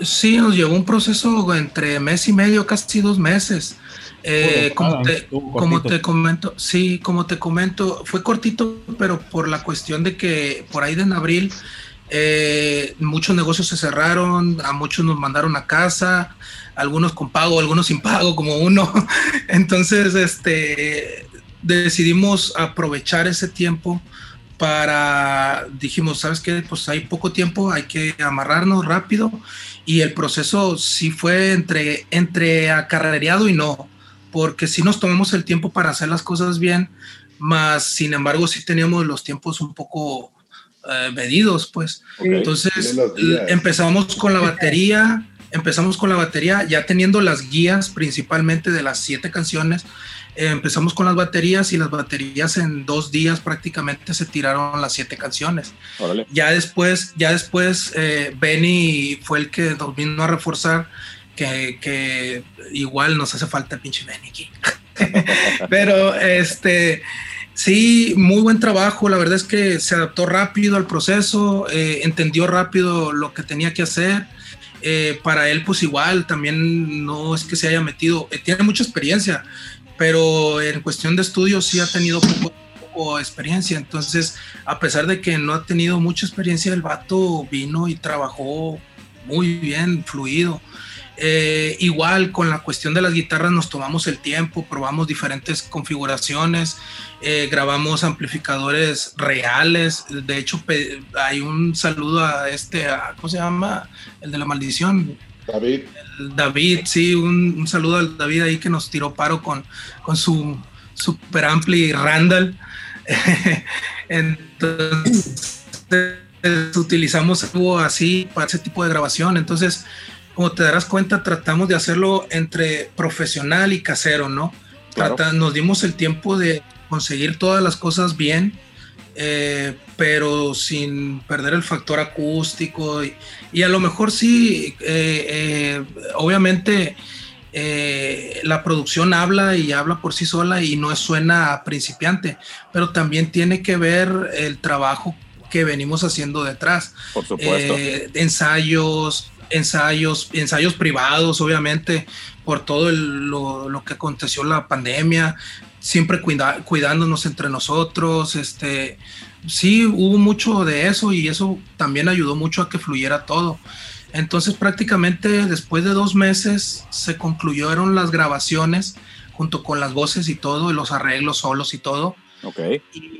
Sí, nos llevó un proceso entre mes y medio, casi dos meses. Eh, como, te, como, te, comento, sí, como te comento, fue cortito, pero por la cuestión de que por ahí de en abril eh, muchos negocios se cerraron, a muchos nos mandaron a casa, algunos con pago, algunos sin pago, como uno. Entonces, este, decidimos aprovechar ese tiempo para, dijimos, ¿sabes qué? Pues hay poco tiempo, hay que amarrarnos rápido y el proceso sí fue entre, entre acarrereado y no, porque sí nos tomamos el tiempo para hacer las cosas bien, más sin embargo sí teníamos los tiempos un poco eh, medidos, pues. Entonces empezamos con la batería, empezamos con la batería ya teniendo las guías principalmente de las siete canciones empezamos con las baterías y las baterías en dos días prácticamente se tiraron las siete canciones. Ya después, ya después eh, Benny fue el que nos vino a reforzar que, igual nos hace falta el pinche Benny aquí. Pero este, sí, muy buen trabajo. La verdad es que se adaptó rápido al proceso, eh, entendió rápido lo que tenía que hacer. Eh, para él, pues igual, también no es que se haya metido, tiene mucha experiencia pero en cuestión de estudios sí ha tenido poco, experiencia. Entonces, a pesar de que no ha tenido mucha experiencia, el vato vino y trabajó muy bien, fluido. Eh, igual con la cuestión de las guitarras nos tomamos el tiempo, probamos diferentes configuraciones, eh, grabamos amplificadores reales. De hecho, hay un saludo a este, ¿cómo se llama? El de la maldición, David. David, sí, un, saludo al David ahí que nos tiró paro con, con su super ampli Randall. Entonces, utilizamos algo así para ese tipo de grabación. Entonces, como te darás cuenta, tratamos de hacerlo entre profesional y casero, ¿no? nos dimos el tiempo de conseguir todas las cosas bien eh, pero sin perder el factor acústico y, a lo mejor sí, eh, eh, obviamente la producción habla y habla por sí sola y no suena principiante, pero también tiene que ver el trabajo que venimos haciendo detrás. Por supuesto. ensayos, ensayos, ensayos privados, obviamente, por todo lo, lo, que aconteció la pandemia, siempre cuidándonos entre nosotros, este, sí, hubo mucho de eso y eso también ayudó mucho a que fluyera todo. Entonces prácticamente después de dos meses se concluyeron las grabaciones junto con las voces y todo, y los arreglos solos y todo. Ok.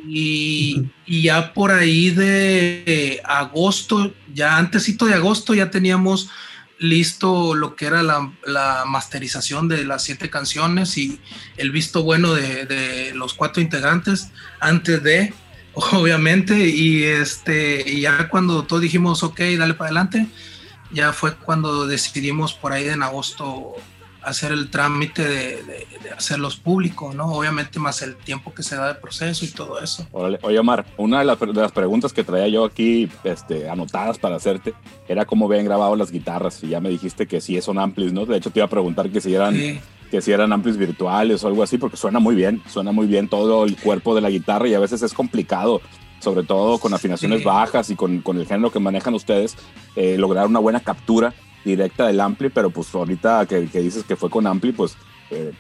Y, y, ya por ahí de agosto, ya antesito de agosto ya teníamos listo lo que era la, masterización de las siete canciones y el visto bueno de, los cuatro integrantes antes de, obviamente, y este, y ya cuando todos dijimos, ok, dale para adelante, ya fue cuando decidimos por ahí en agosto hacer el trámite de, hacerlos públicos, ¿no? Obviamente más el tiempo que se da de proceso y todo eso. Oye, Omar, una de las, preguntas que traía yo aquí este, anotadas para hacerte era cómo habían grabado las guitarras y ya me dijiste que sí son amplis, ¿no? De hecho te iba a preguntar que si eran... que si eran amplis virtuales o algo así, porque suena muy bien, suena muy bien todo el cuerpo de la guitarra y a veces es complicado sobre todo con afinaciones bajas y con, con, el género que manejan ustedes, eh, lograr una buena captura directa del Ampli, pero pues ahorita que, dices que fue con Ampli, pues... Eh,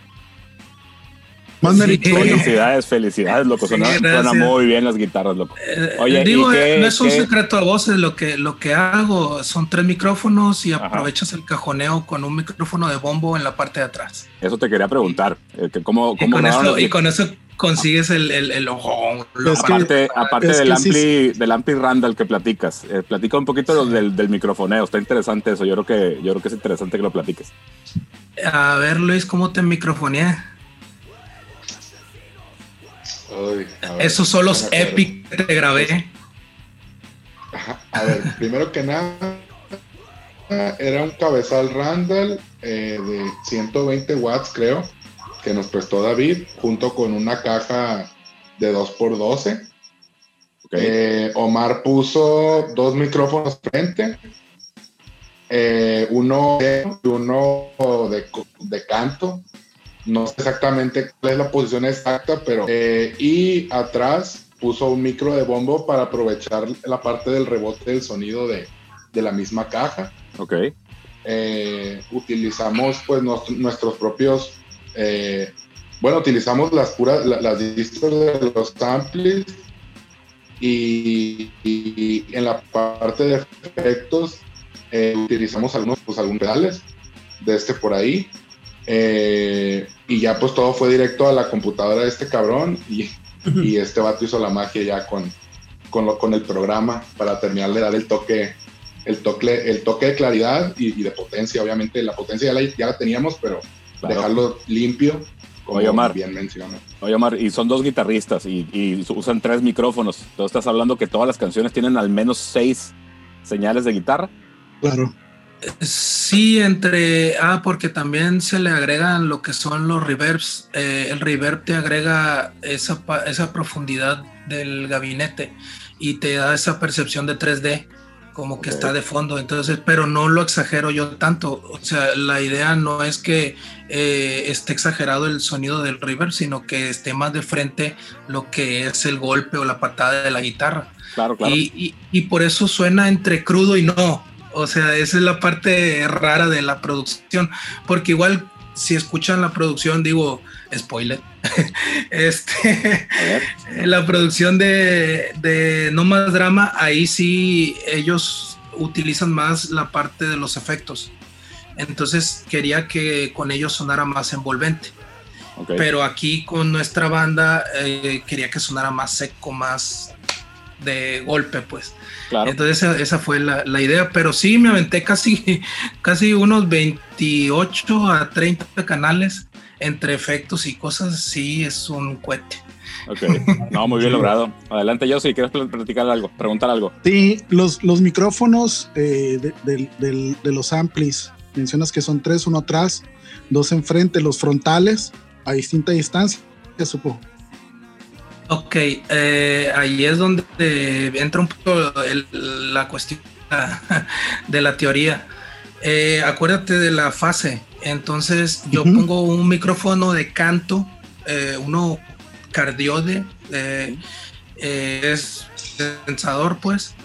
felicidades, felicidades, loco. Suenan muy bien las guitarras, loco. Eh, Oye, digo, eh, no es un secreto a voces. Lo que, lo que hago son tres micrófonos y aprovechas el cajoneo con un micrófono de bombo en la parte de atrás. Eso te quería preguntar. ¿Cómo, cómo y, con eso, consigues el, el, el aparte, aparte del, ampli, del ampli Randall que platicas, eh, platica un poquito del, del microfoneo. Está interesante eso. Yo creo que yo creo que es interesante que lo platiques. A ver, Luis, ¿cómo te microfoneé? Esos son los epic que te grabé. A ver, primero que nada, era un cabezal Randall eh, de 120 watts, creo que nos prestó David, junto con una caja de 2x12. Eh, Omar puso dos micrófonos frente. eh, uno, uno de, de, canto. No sé exactamente cuál es la posición exacta, pero... Eh, y atrás puso un micro de bombo para aprovechar la parte del rebote del sonido de, de la misma caja. Ok. Eh, utilizamos pues nuestros propios bueno, utilizamos las puras, las distros de los samples y, en la parte de efectos eh, utilizamos algunos, pues algunos pedales de este por ahí. Eh, y ya pues todo fue directo a la computadora de este cabrón y, y este vato hizo la magia ya con, con, lo, con el programa para terminar de dar el toque el toque, el toque de claridad y, de potencia. Obviamente la potencia ya la, ya la teníamos, pero dejarlo limpio Oye, Omar, bien Oye, Omar, y son dos guitarristas y, usan tres micrófonos. ¿Tú estás hablando que todas las canciones tienen al menos seis señales de guitarra? Claro. Sí, entre. Ah, porque también se le agregan lo que son los reverbs. Eh, el reverb te agrega esa, esa profundidad del gabinete y te da esa percepción de 3D como que está de fondo, entonces, pero no lo exagero yo tanto, o sea, la idea no es que eh, esté exagerado el sonido del river, sino que esté más de frente lo que es el golpe o la patada de la guitarra. Claro, claro. Y, y, por eso suena entre crudo y no, o sea, esa es la parte rara de la producción, porque igual si escuchan la producción, digo, spoiler, este, la producción de, de, No Más Drama, ahí sí ellos utilizan más la parte de los efectos. Entonces quería que con ellos sonara más envolvente. Pero aquí con nuestra banda eh, quería que sonara más seco, más de golpe, pues. Entonces esa, fue la, la, idea, pero sí me aventé casi, casi unos 28 a 30 canales entre efectos y cosas, sí es un cohete. Ok, no, muy bien logrado. Adelante, yo si quieres platicar algo, preguntar algo. Sí, los, los micrófonos eh, de, los amplis, mencionas que son tres, uno atrás, dos enfrente, los frontales a distinta distancia, supongo. Ok, eh, ahí es donde entra un poco la cuestión de la teoría. Eh, acuérdate de la fase. Entonces yo pongo un micrófono de canto, eh, uno cardiode, es pensador pues,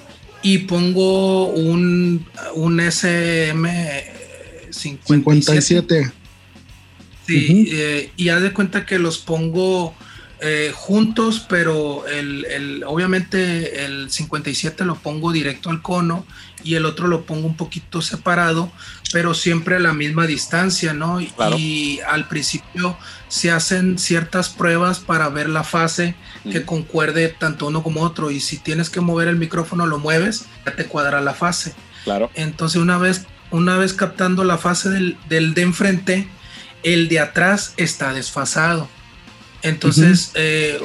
y pongo un, un SM 57. Sí, y haz de cuenta que los pongo eh, juntos, pero el, obviamente el 57 lo pongo directo al cono y el otro lo pongo un poquito separado, pero siempre a la misma distancia, ¿no? Y al principio se hacen ciertas pruebas para ver la fase que concuerde tanto uno como otro y si tienes que mover el micrófono lo mueves, ya te cuadra la fase. Claro. Entonces una vez, una vez captando la fase del, del de enfrente, el de atrás está desfasado. Entonces, eh,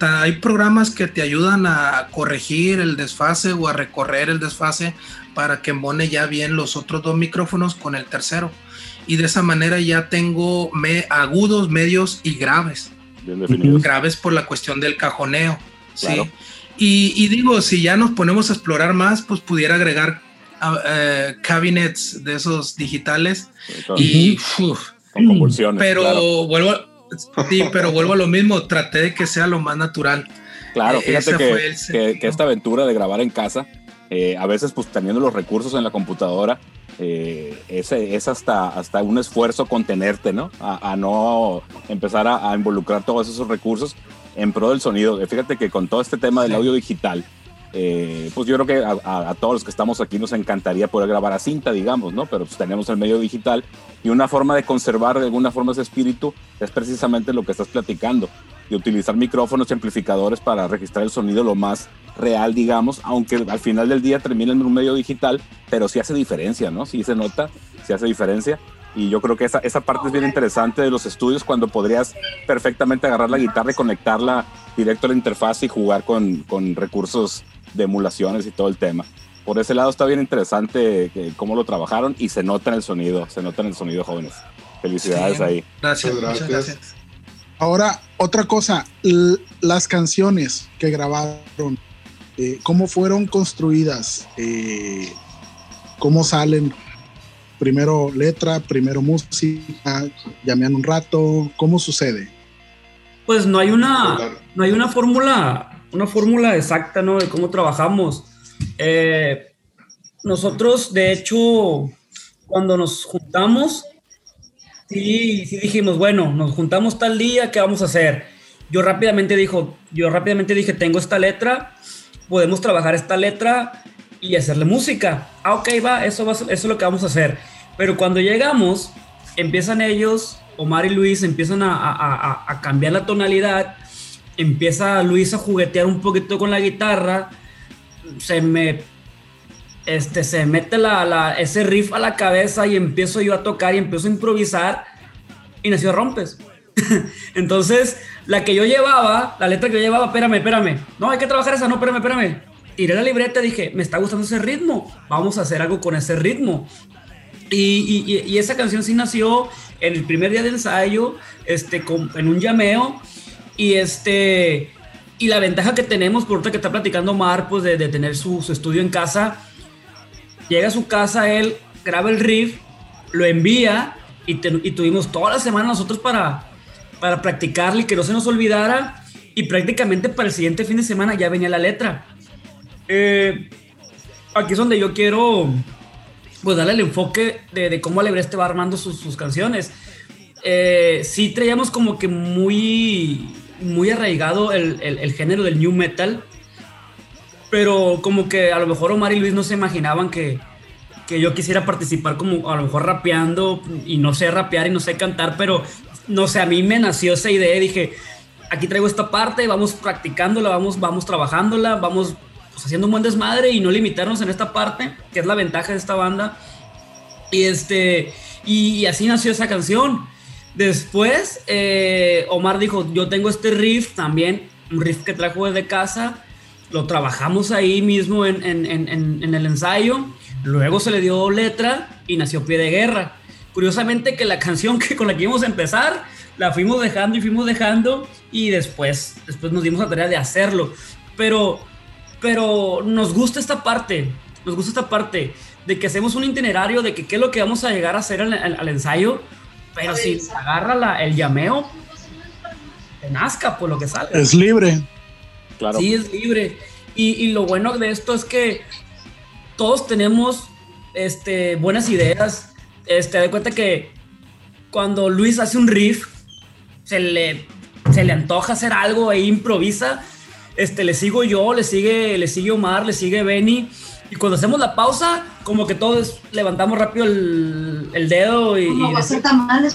hay programas que te ayudan a corregir el desfase o a recorrer el desfase para que embone ya bien los otros dos micrófonos con el tercero. Y de esa manera ya tengo me agudos, medios y graves. Graves por la cuestión del cajoneo. ¿sí? Y, digo, si ya nos ponemos a explorar más, pues pudiera agregar uh, cabinets de esos digitales. y, con convulsiones. Pero vuelvo, Sí, pero vuelvo a lo mismo, traté de que sea lo más natural. Claro, e-, fíjate que, que, esta aventura de grabar en casa, eh, a veces pues teniendo los recursos en la computadora, eh, es, es, hasta, hasta un esfuerzo contenerte, ¿no? A, no empezar a, involucrar todos esos recursos en pro del sonido. Fíjate que con todo este tema del audio digital, eh, pues yo creo que a, todos los que estamos aquí nos encantaría poder grabar a cinta, digamos, ¿no? Pero pues tenemos el medio digital y una forma de conservar de alguna forma ese espíritu es precisamente lo que estás platicando, de utilizar micrófonos y amplificadores para registrar el sonido lo más real, digamos, aunque al final del día termine en un medio digital, pero sí hace diferencia, ¿no? Sí se nota, sí hace diferencia. Y yo creo que esa, esa parte es bien interesante de los estudios cuando podrías perfectamente agarrar la guitarra y conectarla directo a la interfaz y jugar con, con recursos de emulaciones y todo el tema. Por ese lado está bien interesante cómo lo trabajaron y se nota en el sonido, se nota en el sonido jóvenes. Felicidades ahí. Gracias, gracias. gracias. Ahora, otra cosa, las canciones que grabaron, eh, ¿cómo fueron construidas? Eh, ¿Cómo salen? Primero letra, primero música, llamean un rato, ¿cómo sucede? Pues no hay una, no hay una fórmula, una fórmula exacta, ¿no? De cómo trabajamos. Eh, nosotros, de hecho, cuando nos juntamos, sí, dijimos, bueno, nos juntamos tal día, ¿qué vamos a hacer? Yo rápidamente dijo, yo rápidamente dije, tengo esta letra, podemos trabajar esta letra y hacerle música. Ah, ok, va, eso, va, eso es lo que vamos a hacer. Pero cuando llegamos, empiezan ellos, Omar y Luis, empiezan a, cambiar la tonalidad, empieza Luis a juguetear un poquito con la guitarra, se me, este, se mete la, la, ese riff a la cabeza y empiezo yo a tocar y empiezo a improvisar y nació Rompes. Entonces, la que yo llevaba, la letra que yo llevaba, espérame, espérame, no, hay que trabajar esa, no, espérame, espérame. Tiré la libreta y dije, me está gustando ese ritmo, vamos a hacer algo con ese ritmo. Y, y, y esa canción sí nació en el primer día de ensayo, este, con, en un llameo, y este, y la ventaja que tenemos, por otra que está platicando Mar, pues de, tener su, su, estudio en casa, llega a su casa, él graba el riff, lo envía, y, te, y tuvimos toda la semana nosotros para, para practicarle y que no se nos olvidara. Y prácticamente para el siguiente fin de semana ya venía la letra. Eh, aquí es donde yo quiero pues darle el enfoque de, cómo Alebreste va armando sus, sus canciones. Eh, sí traíamos como que muy, muy arraigado el, el, el, género del new metal, pero como que a lo mejor Omar y Luis no se imaginaban que, que yo quisiera participar como a lo mejor rapeando y no sé rapear y no sé cantar, pero no sé, a mí me nació esa idea, dije, aquí traigo esta parte, vamos practicándola, vamos, vamos trabajándola, vamos pues, haciendo un buen desmadre y no limitarnos en esta parte, que es la ventaja de esta banda. Y, este, y, y así nació esa canción. Después, eh, Omar dijo, yo tengo este riff también, un riff que trajo desde casa, lo trabajamos ahí mismo en, en, en, el ensayo, luego se le dio letra y nació Pie de Guerra. Curiosamente que la canción que con la que íbamos a empezar, la fuimos dejando y fuimos dejando y después, después nos dimos la tarea de hacerlo. Pero, pero nos gusta esta parte, nos gusta esta parte de que hacemos un itinerario de que qué es lo que vamos a llegar a hacer al ensayo pero si agarra la, el llameo, te nazca por lo que sale. Es libre. Claro. Sí, es libre. Y, y, lo bueno de esto es que todos tenemos este, buenas ideas. Este, de cuenta que cuando Luis hace un riff, se le, se le antoja hacer algo e improvisa. Este, le sigo yo, le sigue, le sigue Omar, le sigue Benny. Y cuando hacemos la pausa, como que todos levantamos rápido el, el dedo y... No, va a ser tan mal,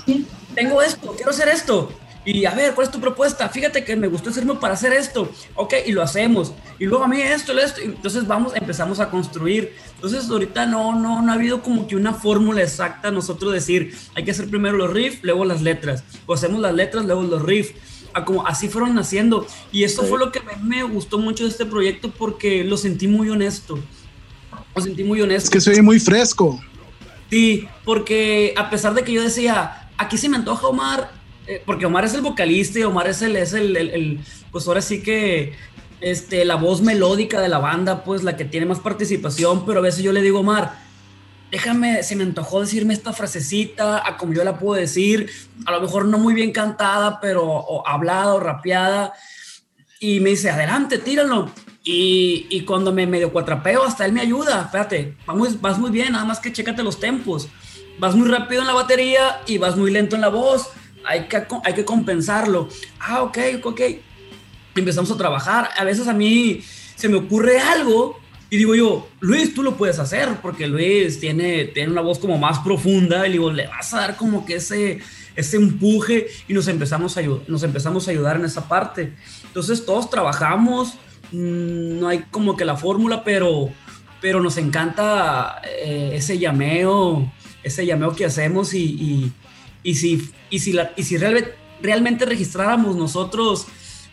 Tengo esto, quiero hacer esto. Y a ver, ¿cuál es tu propuesta? Fíjate que me gustó hacerme para hacer esto. Ok, y lo hacemos. Y luego a mí esto, esto. Entonces vamos, empezamos a construir. Entonces ahorita no, no, no ha habido como que una fórmula exacta nosotros decir, hay que hacer primero los riffs, luego las letras. O hacemos las letras, luego los riffs. Como así fueron naciendo. Y esto sí. fue lo que me gustó mucho de este proyecto porque lo sentí muy honesto me sentí muy honesto. Es que se oye muy fresco. Sí, porque a pesar de que yo decía, aquí se me antoja Omar, eh, porque Omar es el vocalista y Omar es el, es el, el, el, pues ahora sí que, este, la voz melódica de la banda, pues la que tiene más participación, pero a veces yo le digo, Omar, déjame, se me antojó decirme esta frasecita, a como yo la puedo decir, a lo mejor no muy bien cantada, pero o hablada o rapeada, y me dice, adelante, tíralo. Y, y, cuando me medio cuatrapeo, hasta él me ayuda. Espérate, vamos, vas muy bien, nada más que chécate los tempos. Vas muy rápido en la batería y vas muy lento en la voz. Hay que, hay que compensarlo. Ah, ok, ok. Empezamos a trabajar. A veces a mí se me ocurre algo y digo yo, Luis, tú lo puedes hacer porque Luis tiene, tiene una voz como más profunda. Y digo, le vas a dar como que ese, ese empuje y nos empezamos, a, nos empezamos a ayudar en esa parte. Entonces todos trabajamos no hay como que la fórmula, pero, pero nos encanta eh, ese llameo, ese llameo que hacemos y, y, y si, y si, y si real, realmente registráramos nosotros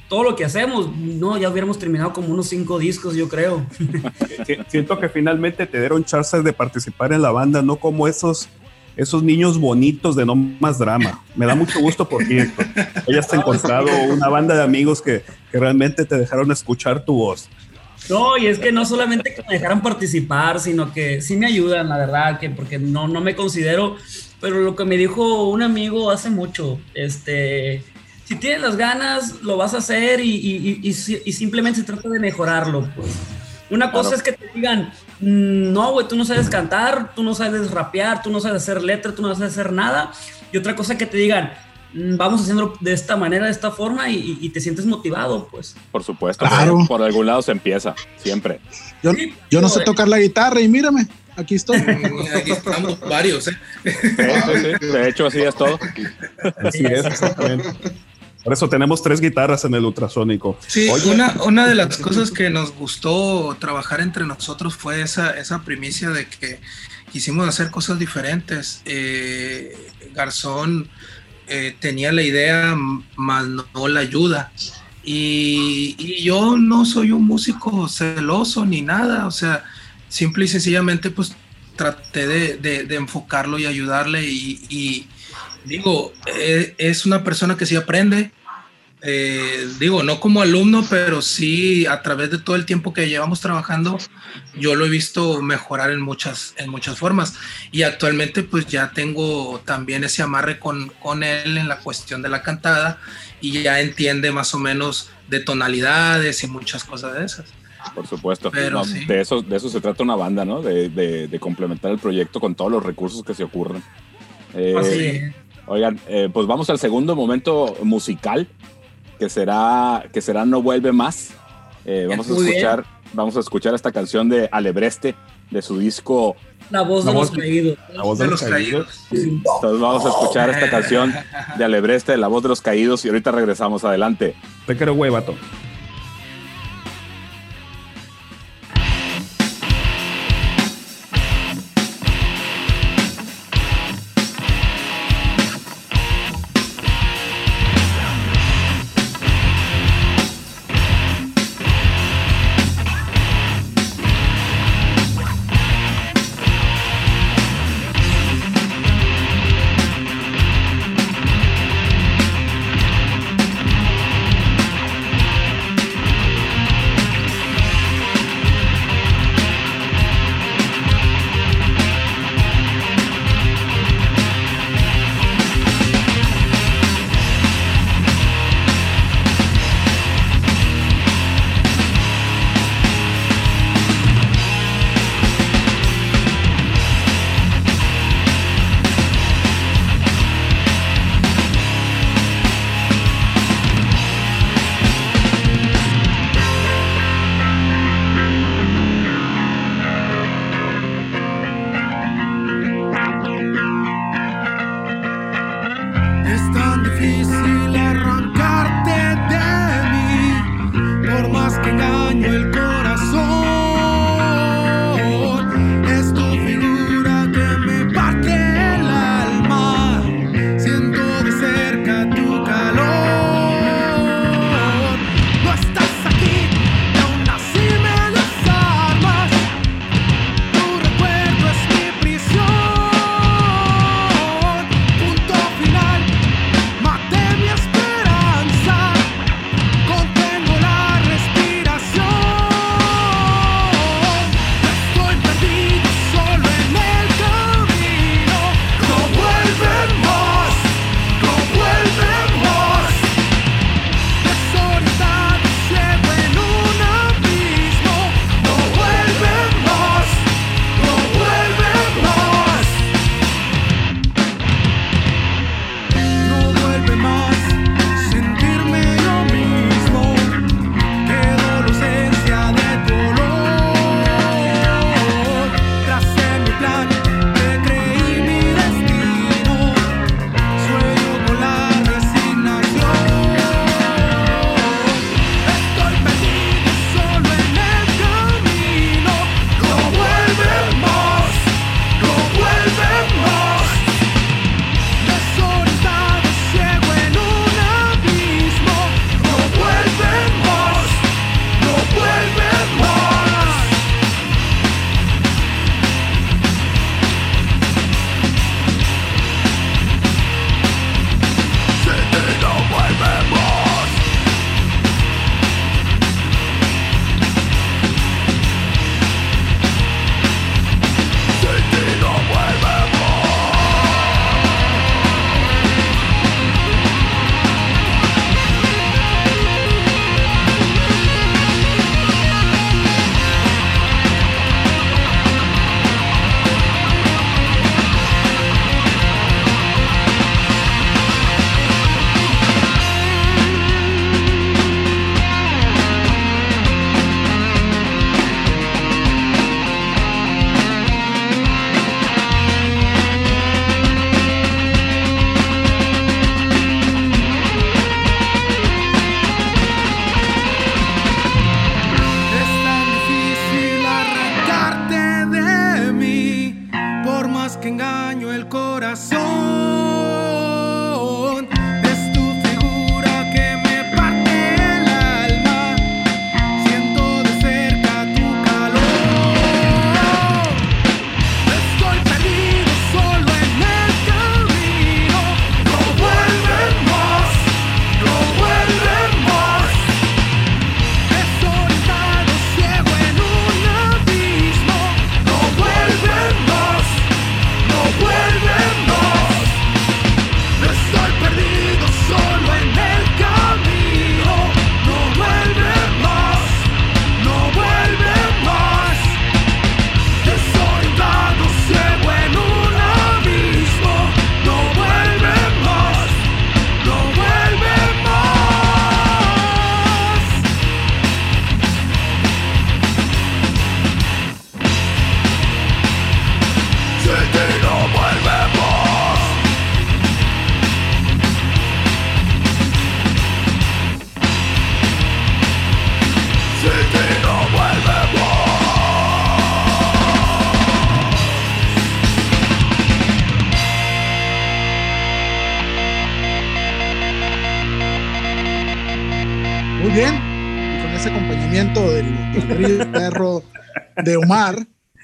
todo lo que hacemos, no, ya hubiéramos terminado como unos cinco discos, yo creo. Siento que finalmente te dieron chances de participar en la banda, no como esos esos niños bonitos de no más drama. Me da mucho gusto por ti, Héctor. Hayas encontrado una banda de amigos que, que, realmente te dejaron escuchar tu voz. No, y es que no solamente que me dejaran participar, sino que sí me ayudan, la verdad, que porque no, no me considero, pero lo que me dijo un amigo hace mucho, este, si tienes las ganas, lo vas a hacer y, y- y- y si- y simplemente se trata de mejorarlo. Pues. Una cosa Claro. es que te digan, "Mm, no, güey, tú no sabes cantar, tú no sabes rapear, tú no sabes hacer letra, tú no sabes hacer nada. Y otra cosa que te digan, "Mm, vamos haciéndolo de esta manera, de esta forma y, y- te sientes motivado, pues. Por supuesto. Claro. Por, por algún lado se empieza, siempre. Yo, Sí, yo no sé tocar la guitarra y mírame, aquí estoy. Aquí estamos varios, ¿eh? Sí, sí, sí. De hecho, así es todo. Así es, exactamente. Por eso tenemos tres guitarras en el ultrasónico. Sí, Oye, una, una de las cosas que nos gustó trabajar entre nosotros fue esa, esa primicia de que quisimos hacer cosas diferentes. Eh, Garzón eh, tenía la idea, más no, no la ayuda. Y, y yo no soy un músico celoso ni nada, o sea, simple y sencillamente pues traté de, de- de enfocarlo y ayudarle y, y digo, eh, es una persona que sí aprende, eh, digo, no como alumno, pero sí a través de todo el tiempo que llevamos trabajando, yo lo he visto mejorar en muchas, en muchas formas. Y actualmente pues ya tengo también ese amarre con, con él en la cuestión de la cantada y ya entiende más o menos de tonalidades y muchas cosas de esas. Por supuesto. Pero No, sí. de, eso, de eso se trata una banda, ¿no? De, de- de complementar el proyecto con todos los recursos que se ocurren. Eh, Así. Oigan, eh, pues vamos al segundo momento musical, que será, que será No Vuelve Más. Eh, vamos, a bien. escuchar, vamos a escuchar esta canción de Alebreste, de su disco. La voz de los caídos. La voz De de los caídos. Entonces vamos a escuchar esta canción de Alebreste, de la voz de los caídos, y ahorita regresamos adelante. Te quiero, güey, vato.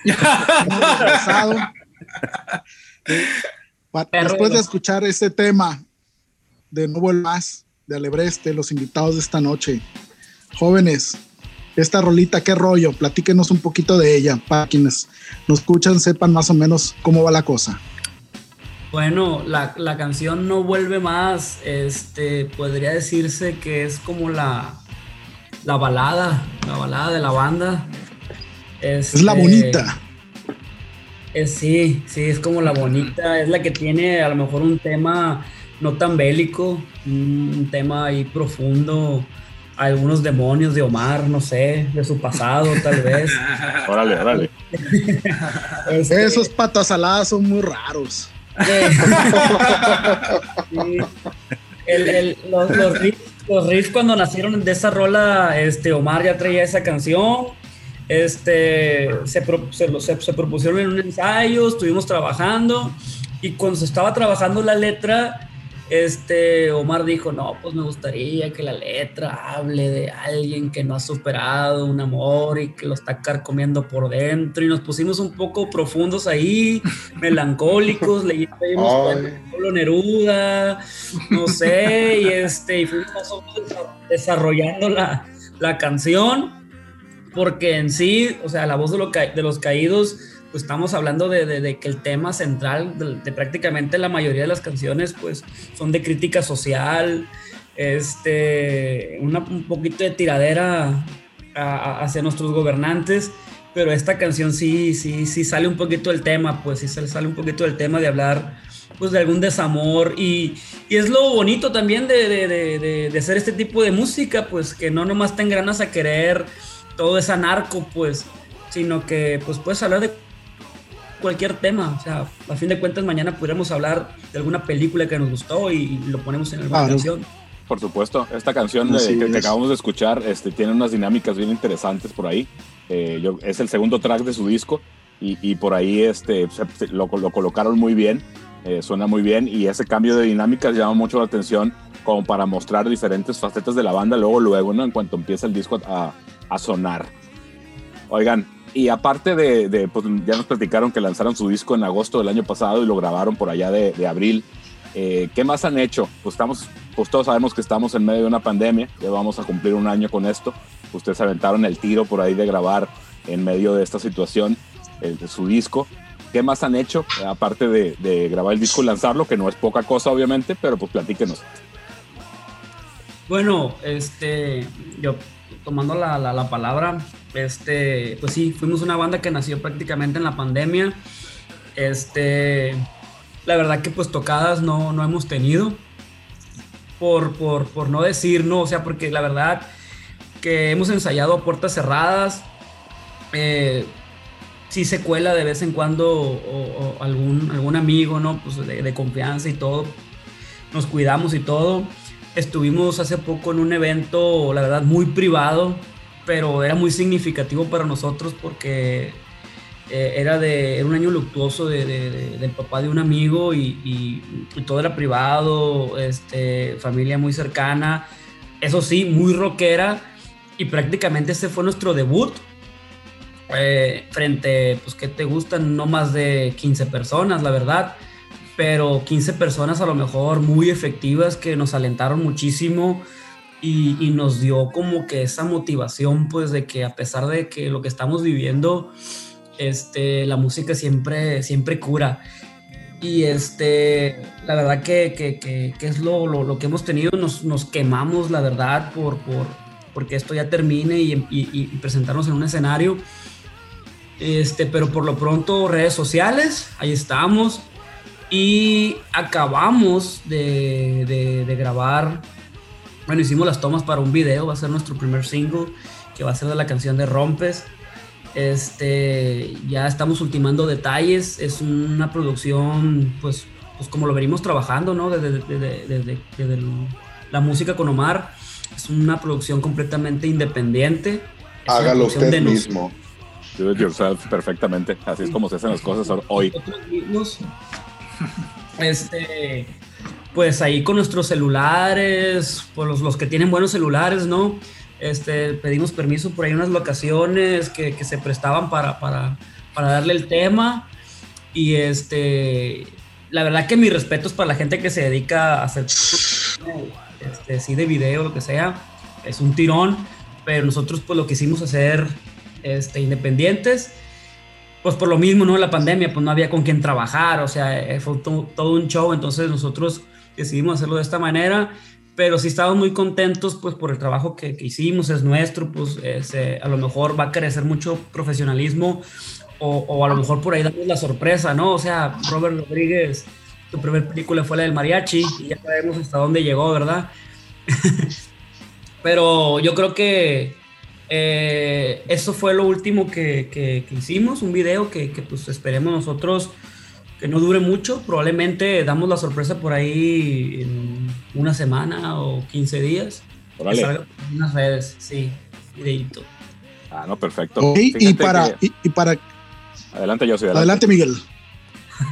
después de- escuchar este tema de No Más, de Alebreste, los invitados de esta noche. Jóvenes, esta rolita, qué rollo, platíquenos un poquito de ella, para quienes nos escuchan sepan más o menos cómo va la cosa. Bueno, la, la canción No Vuelve Más, este, podría decirse que es como la, la balada, la balada de la banda. Es la Este, bonita. es- sí, sí, es como la bonita, es la que tiene a lo mejor un tema no tan bélico, un tema ahí profundo, algunos demonios de Omar, no sé, de su pasado tal vez. Órale, órale. Este, Esos patas saladas son muy raros. Sí. El- el- los, los riffs, los riffs cuando nacieron de esa rola, este, Omar ya traía esa canción. Este, se, pro- se, se- se propusieron en un ensayo, estuvimos trabajando y cuando se estaba trabajando la letra, este, Omar dijo, no, pues me gustaría que la letra hable de alguien que no ha superado un amor y que lo está carcomiendo por dentro y nos pusimos un poco profundos ahí, melancólicos, de Pablo Neruda, no sé, y este, y fuimos desarrollando la, la canción, porque en sí, o sea, la voz de, lo ca- de los caídos, pues estamos hablando de, de- de que el tema central de, de prácticamente la mayoría de las canciones, pues son de crítica social, este, una- un poquito de tiradera a- a- hacia nuestros gobernantes, pero esta canción sí, sí, sí sale un poquito del tema, pues sí sale, un poquito del tema de hablar pues de algún desamor y, y es lo bonito también de- de hacer este tipo de música, pues que no nomás te engranas a querer todo es anarco, pues, sino que pues puedes hablar de cualquier tema, o sea, a fin de cuentas mañana podríamos hablar de alguna película que nos gustó y, lo ponemos en alguna Claro. canción. Por supuesto, esta canción que, acabamos de escuchar este, tiene unas dinámicas bien interesantes por ahí. Eh, yo- es el segundo track de su disco y, y por ahí este, se- se- lo, lo colocaron muy bien, eh, suena muy bien y ese cambio de dinámicas llama mucho la atención como para mostrar diferentes facetas de la banda luego, luego, ¿no? En cuanto empieza el disco a, a sonar. Oigan, y aparte de, de, pues ya nos platicaron que lanzaron su disco en agosto del año pasado y lo grabaron por allá de, de abril. Eh, ¿Qué más han hecho? Pues, estamos, pues todos sabemos que estamos en medio de una pandemia, ya vamos a cumplir un año con esto. Ustedes aventaron el tiro por ahí de grabar en medio de esta situación el, su disco. ¿Qué más han hecho? Aparte de, de grabar el disco y lanzarlo, que no es poca cosa obviamente, pero pues platíquenos. Bueno, este, yo tomando la, la, la palabra, este, pues sí, fuimos una banda que nació prácticamente en la pandemia. Este, la verdad que pues tocadas no, no hemos tenido. Por, por, por no decir no, o sea, porque la verdad que hemos ensayado a puertas cerradas. Eh, sí se cuela de vez en cuando algún, algún amigo, ¿no? Pues de confianza y todo. Nos cuidamos y todo. Estuvimos hace poco en un evento, la verdad, muy privado, pero era muy significativo para nosotros porque eh, era, de, era un año luctuoso de, de, de, del papá de un amigo y, todo era privado, este, familia muy cercana, eso sí, muy rockera y prácticamente ese fue nuestro debut. Eh, frente, pues, ¿qué te gustan? No más de 15 personas, la verdad pero 15 personas a lo mejor muy efectivas que nos alentaron muchísimo y, y, nos dio como que esa motivación pues de que a pesar de que lo que estamos viviendo, este, la música siempre, siempre cura. Y este, la verdad que, que, que, que es lo, lo, lo, que hemos tenido, nos, nos quemamos la verdad por, por, porque esto ya termine y, y, y presentarnos en un escenario. Este, pero por lo pronto redes sociales, ahí estamos, y acabamos de, de, de, grabar, bueno, hicimos las tomas para un video, va a ser nuestro primer single, que va a ser de la canción de Rompes. Este, ya estamos ultimando detalles, es una producción, pues, pues como lo venimos trabajando, ¿no? Desde, desde, desde, desde la música con Omar, es una producción completamente independiente. Hágalo usted mismo. Do it yourself perfectamente, así es como se hacen las cosas hoy. Nosotros mismos, este, pues ahí con nuestros celulares, por los, los que tienen buenos celulares, ¿no? Este, pedimos permiso por ahí unas locaciones que, que se prestaban para, para, para darle el tema. Y este, la verdad que mis respetos para la gente que se dedica a hacer este, sí de video, lo que sea, es un tirón, pero nosotros pues lo quisimos hacer este, independientes, pues por lo mismo, ¿no? La pandemia, pues no había con quién trabajar, o sea, eh, fue to- todo un show, entonces nosotros decidimos hacerlo de esta manera, pero sí estamos muy contentos pues por el trabajo que, que hicimos, es nuestro, pues es, eh, a lo mejor va a crecer mucho profesionalismo o, o a lo mejor por ahí damos la sorpresa, ¿no? O sea, Robert Rodríguez, su primer película fue la del mariachi y ya sabemos hasta dónde llegó, ¿verdad? Pero yo creo que eh, eso fue lo último que, que- que hicimos, un video que, que, pues esperemos nosotros que no dure mucho, probablemente damos la sorpresa por ahí en una semana o 15 días. Que Órale. salga por unas redes, sí, videito. Ah, no, perfecto. Ok, y para, que- y, y para, Adelante, yo soy adelante Miguel.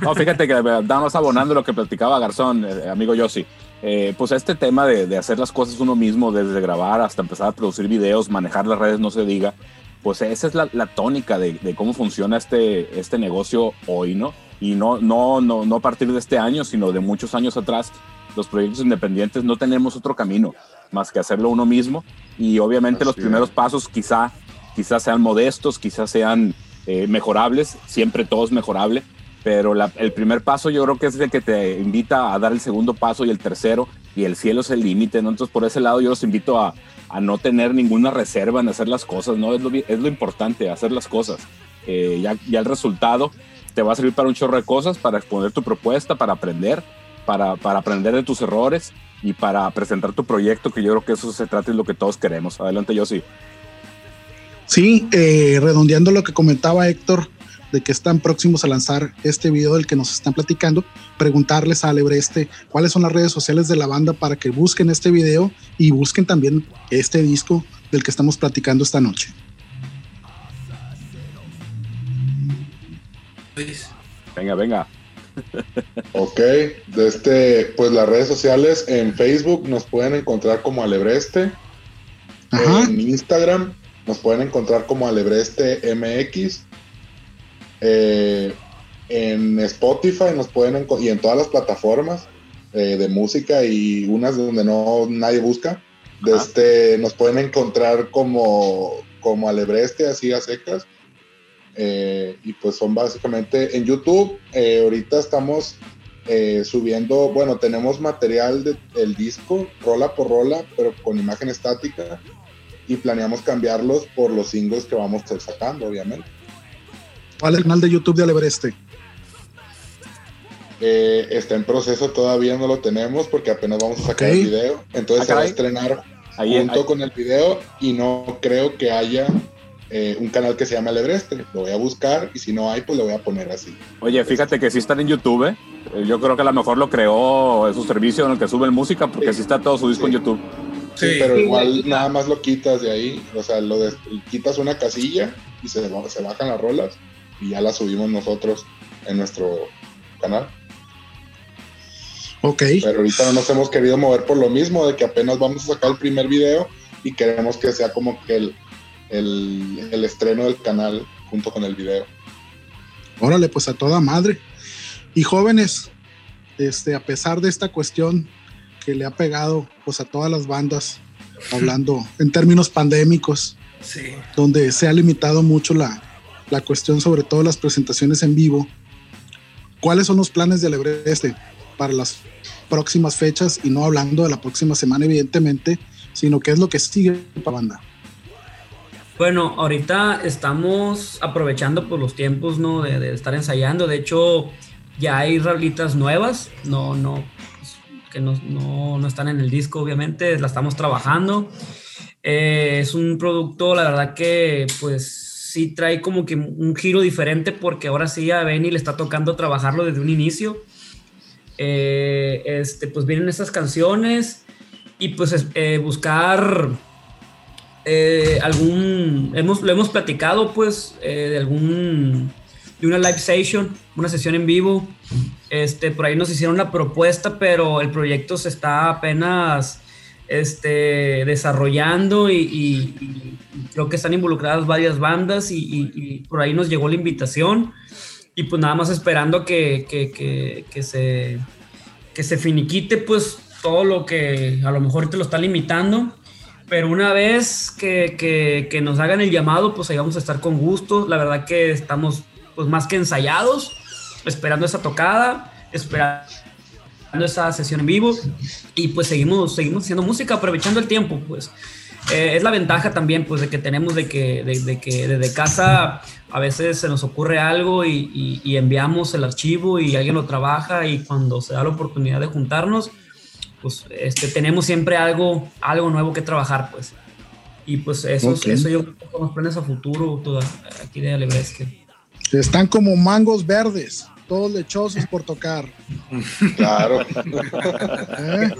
No, fíjate que estamos abonando lo que platicaba Garzón, eh, amigo Yossi. Eh, pues este tema de, de hacer las cosas uno mismo, desde grabar hasta empezar a producir videos, manejar las redes, no se diga, pues esa es la, la tónica de, de cómo funciona este, este negocio hoy, ¿no? Y no, no, no, no a partir de este año, sino de muchos años atrás, los proyectos independientes no tenemos otro camino más que hacerlo uno mismo. Y obviamente los Así primeros es. pasos quizá, quizá sean modestos, quizás sean eh, mejorables, siempre todo es mejorable, pero la- el primer paso yo creo que es el que te invita a dar el segundo paso y el tercero, y el cielo es el límite. Entonces por ese lado yo los invito a, a no tener ninguna reserva en hacer las cosas, ¿no? Es lo, es lo importante, hacer las cosas. Eh, ya, el resultado te va a servir para un chorro de cosas, para exponer tu propuesta, para aprender, para, para aprender de tus errores y para presentar tu proyecto, que yo creo que eso se trata y lo que todos queremos. Adelante, yo sí. Sí, eh, redondeando lo que comentaba Héctor, de que están próximos a lanzar este video del que nos están platicando, preguntarles a Alebreste cuáles son las redes sociales de la banda para que busquen este video y busquen también este disco del que estamos platicando esta noche. Venga, venga. Ok, de este, pues las redes sociales en Facebook nos pueden encontrar como Alebreste, Ajá. en Instagram nos pueden encontrar como Alebreste MX, eh, en Spotify nos pueden y en todas las plataformas eh, de música y unas donde no nadie busca, de este, nos pueden encontrar como, como Alebreste, así a secas. Eh, y pues son básicamente en YouTube. ahorita estamos eh, subiendo, bueno, tenemos material de- del disco, rola por rola, pero con imagen estática. Y planeamos cambiarlos por los singles que vamos sacando, obviamente. ¿Cuál es el canal de YouTube de Alebreste? Eh, está en proceso, todavía no lo tenemos porque apenas vamos a sacar Ok. el video. Entonces Ah, se va a estrenar Ahí, junto ahí- con el video y no creo que haya eh, un canal que se llame Alebreste. Lo voy a buscar y si no hay, pues lo voy a poner así. Oye, fíjate que sí están en YouTube. ¿eh? Eh, Yo creo que a lo mejor lo creó su servicio en el que suben música, porque sí está todo su disco en YouTube. Sí, Sí. pero igual nada más lo quitas de ahí. O sea, lo des- quitas una casilla y se, se bajan las rolas y ya las subimos nosotros en nuestro canal. Ok. Pero ahorita no nos hemos querido mover por lo mismo, de que apenas vamos a sacar el primer video y queremos que sea como que el, el, el estreno del canal junto con el video. Órale, pues a toda madre. Y jóvenes, este, a pesar de esta cuestión que le ha pegado pues a todas las bandas, hablando en términos pandémicos, Sí. donde se ha limitado mucho la, la cuestión, sobre todo las presentaciones en vivo. ¿Cuáles son los planes de Alebreste para las próximas fechas? Y no hablando de la próxima semana, evidentemente, sino qué es lo que sigue para banda. Bueno, ahorita estamos aprovechando por los tiempos, ¿no? De, estar ensayando. De hecho, ya hay rolitas nuevas, no, no, pues, que no, no, no están en el disco, obviamente, la estamos trabajando. Eh, es un producto, la verdad que, pues, sí trae como que un giro diferente porque ahora sí a Benny le está tocando trabajarlo desde un inicio. Eh, este, pues vienen estas canciones y pues es- eh, buscar eh, algún, hemos, lo hemos platicado pues de algún, de una live session, una sesión en vivo. Este, por ahí nos hicieron una propuesta, pero el proyecto se está apenas este, desarrollando y, creo que están involucradas varias bandas y, y- por ahí nos llegó la invitación y pues nada más esperando que, que- que- se, que se finiquite pues todo lo que a lo mejor te lo está limitando. Pero una vez que nos hagan el llamado, pues ahí vamos a estar con gusto. La verdad que estamos pues más que ensayados, esperando esa tocada, esperando esa sesión en vivo y pues seguimos, seguimos haciendo música, aprovechando el tiempo, pues. Eh, es la ventaja también, pues, de que tenemos de que, de, de que desde casa a veces se nos ocurre algo y, y- y enviamos el archivo y alguien lo trabaja y cuando se da la oportunidad de juntarnos, pues, este, tenemos siempre algo, algo nuevo que trabajar, pues. Y pues eso, Ok. eso yo creo que son los planes a futuro toda, aquí de Alebresque. Están como mangos verdes, todos lechosos por tocar. Claro. ¿eh?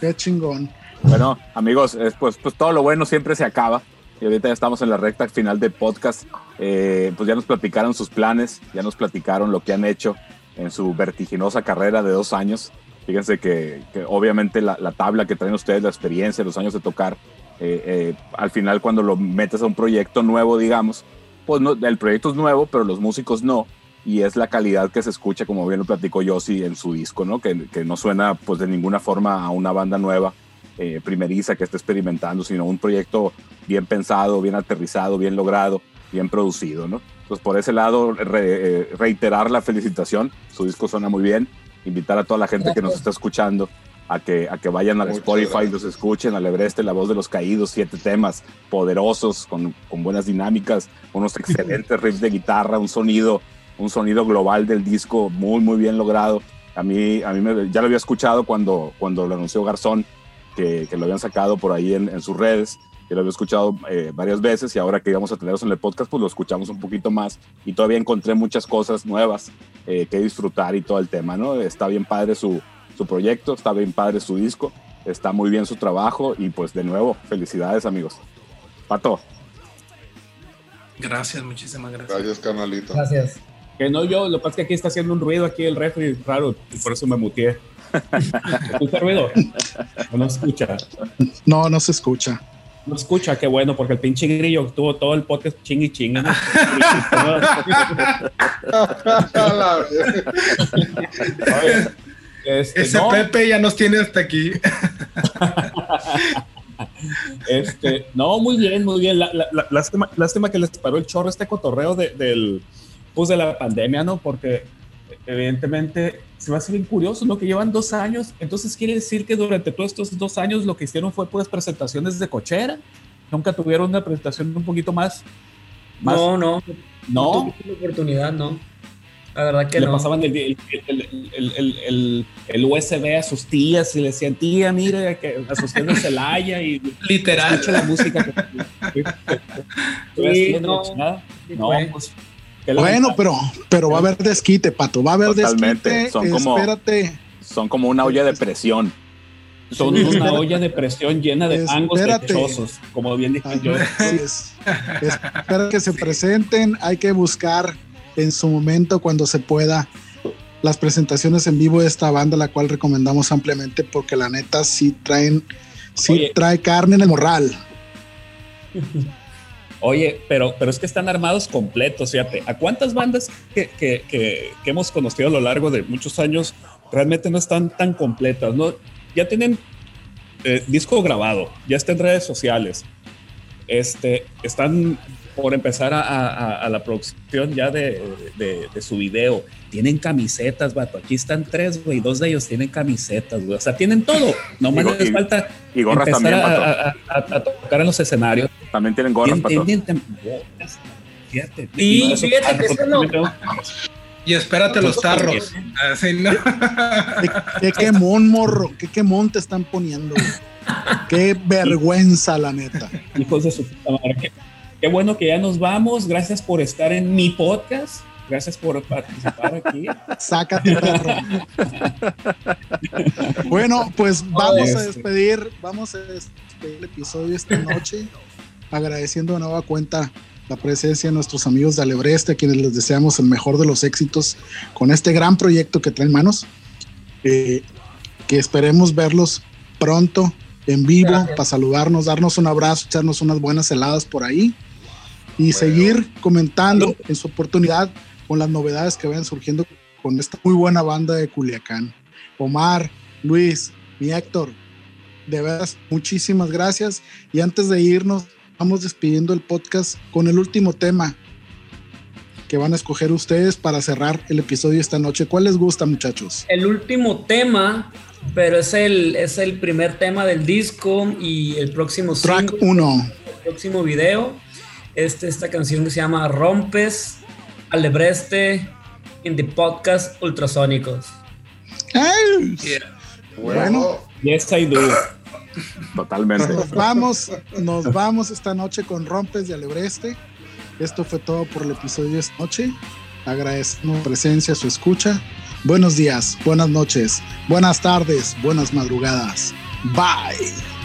Qué chingón. Bueno, amigos, es, pues, pues todo lo bueno siempre se acaba. Y ahorita ya estamos en la recta final del podcast. Eh, pues ya nos platicaron sus planes, ya nos platicaron lo que han hecho en su vertiginosa carrera de dos años. Fíjense que, que obviamente la, la tabla que traen ustedes, la experiencia, los años de tocar, eh, eh, al final cuando lo metes a un proyecto nuevo, digamos, pues no, el proyecto es nuevo, pero los músicos no. Y es la calidad que se escucha, como bien lo platicó Yossi en su disco, ¿no? Que, que no suena pues de ninguna forma a una banda nueva, eh, primeriza que esté experimentando, sino un proyecto bien pensado, bien aterrizado, bien logrado, bien producido, ¿no? Entonces, por ese lado, re- eh, reiterar la felicitación, su disco suena muy bien, invitar a toda la gente que nos está escuchando a que, a que vayan al Muchas Spotify, gracias. los escuchen, al Evereste, La Voz de los Caídos, siete temas poderosos, con, con buenas dinámicas, unos excelentes riffs de guitarra, un sonido, un sonido global del disco muy, muy bien logrado. A mí, a mí me- ya lo había escuchado cuando, cuando lo anunció Garzón, que, que lo habían sacado por ahí en, en sus redes. Yo lo había escuchado eh, varias veces y ahora que íbamos a tenerlos en el podcast, pues lo escuchamos un poquito más y todavía encontré muchas cosas nuevas eh, que disfrutar y todo el tema, ¿no? Está bien padre su, su proyecto, está bien padre su disco, está muy bien su trabajo y pues de nuevo, felicidades amigos. Pato, Gracias, muchísimas gracias. Gracias, carnalito. Gracias. Que no yo, lo que pasa es que aquí está haciendo un ruido aquí el refri raro y por eso me muteé. ¿Escucha ruido? ¿O no escucha? No, no se escucha. No escucha, qué bueno, porque el pinche grillo tuvo todo el podcast ching y ching. ¿no? Oye, este, Ese no, Pepe ya nos tiene hasta aquí. este, no, muy bien, muy bien. La- la- la- lástima, lástima que les paró el chorro este cotorreo de, del, pues de la pandemia, ¿no? Porque evidentemente se va a hacer bien curioso, ¿no? Que llevan dos años. Entonces quiere decir que durante todos estos dos años lo que hicieron fue pues presentaciones de cochera. Nunca tuvieron una presentación un poquito más. más No, no, no. no oportunidad, no. La verdad que le no. pasaban el, el, el- el- USB a sus tías y le decían, tía, mire, que a sus tías de Celaya y Literal. escucha la música. Que, que- que- que- Sí, no. no, pues, Bueno, pero, pero va a haber desquite, Pato. Va a haber Totalmente. desquite. Son como- Espérate. son como una olla de presión. son Sí, una espérate. olla de presión llena de Espérate. lechosos, como bien dije Ay, yo. sí, espera que se presenten. Hay que buscar en su momento, cuando se pueda, las presentaciones en vivo de esta banda, la cual recomendamos ampliamente porque la neta sí traen, sí Oye. trae carne en el morral. Oye, pero, pero es que están armados completos, fíjate. ¿A cuántas bandas que, que- que- hemos conocido a lo largo de muchos años realmente no están tan completas? ¿no? Ya tienen eh, disco grabado, ya está en redes sociales. Este, están por empezar a, a- a la producción ya de, de- de su video. Tienen camisetas, vato. Aquí están tres, güey. Dos de ellos tienen camisetas, güey. O sea, tienen todo. Nomás Y go- les falta Y gorras empezar también, a, Pato. a- a- a tocar en los escenarios. También tienen gorras, Pato. Tienen- tienen botas, Fíjate. Y No, eso- fíjate que eso es lo- Y espérate los tarros. Así, ¿no? ¿Qué, qué quemón, morro. Qué quemón te están poniendo. güey. Qué vergüenza, la neta. Hijos de su puta madre. Qué, bueno que ya nos vamos. Gracias por estar en mi podcast. Gracias por participar aquí. Sácate, perro. Bueno, pues vamos a Este. despedir, vamos a despedir el episodio esta noche, agradeciendo de nueva cuenta la presencia de nuestros amigos de Alebreste, a quienes les deseamos el mejor de los éxitos con este gran proyecto que traen manos. Eh, que esperemos verlos pronto en vivo para saludarnos, darnos un abrazo, echarnos unas buenas heladas por ahí y seguir comentando en su oportunidad con las novedades que vayan surgiendo con esta muy buena banda de Culiacán. Omar, Luis, mi Héctor, de veras, muchísimas gracias. Y antes de irnos, vamos despidiendo el podcast con el último tema que van a escoger ustedes para cerrar el episodio esta noche. ¿Cuál les gusta, muchachos? El último tema, pero es el, es el primer tema del disco y el próximo Track 1. El próximo video. Este, esta canción que se llama Rompes, Alebreste, en the podcast Ultrasónicos. ¡Ay! Yeah. Bueno, Yes, I do. Totalmente. nos vamos, nos vamos esta noche con Rompes de Alebreste. Esto fue todo por el episodio de esta noche. Agradecemos su presencia, su escucha. Buenos días, buenas noches, buenas tardes, buenas madrugadas. Bye.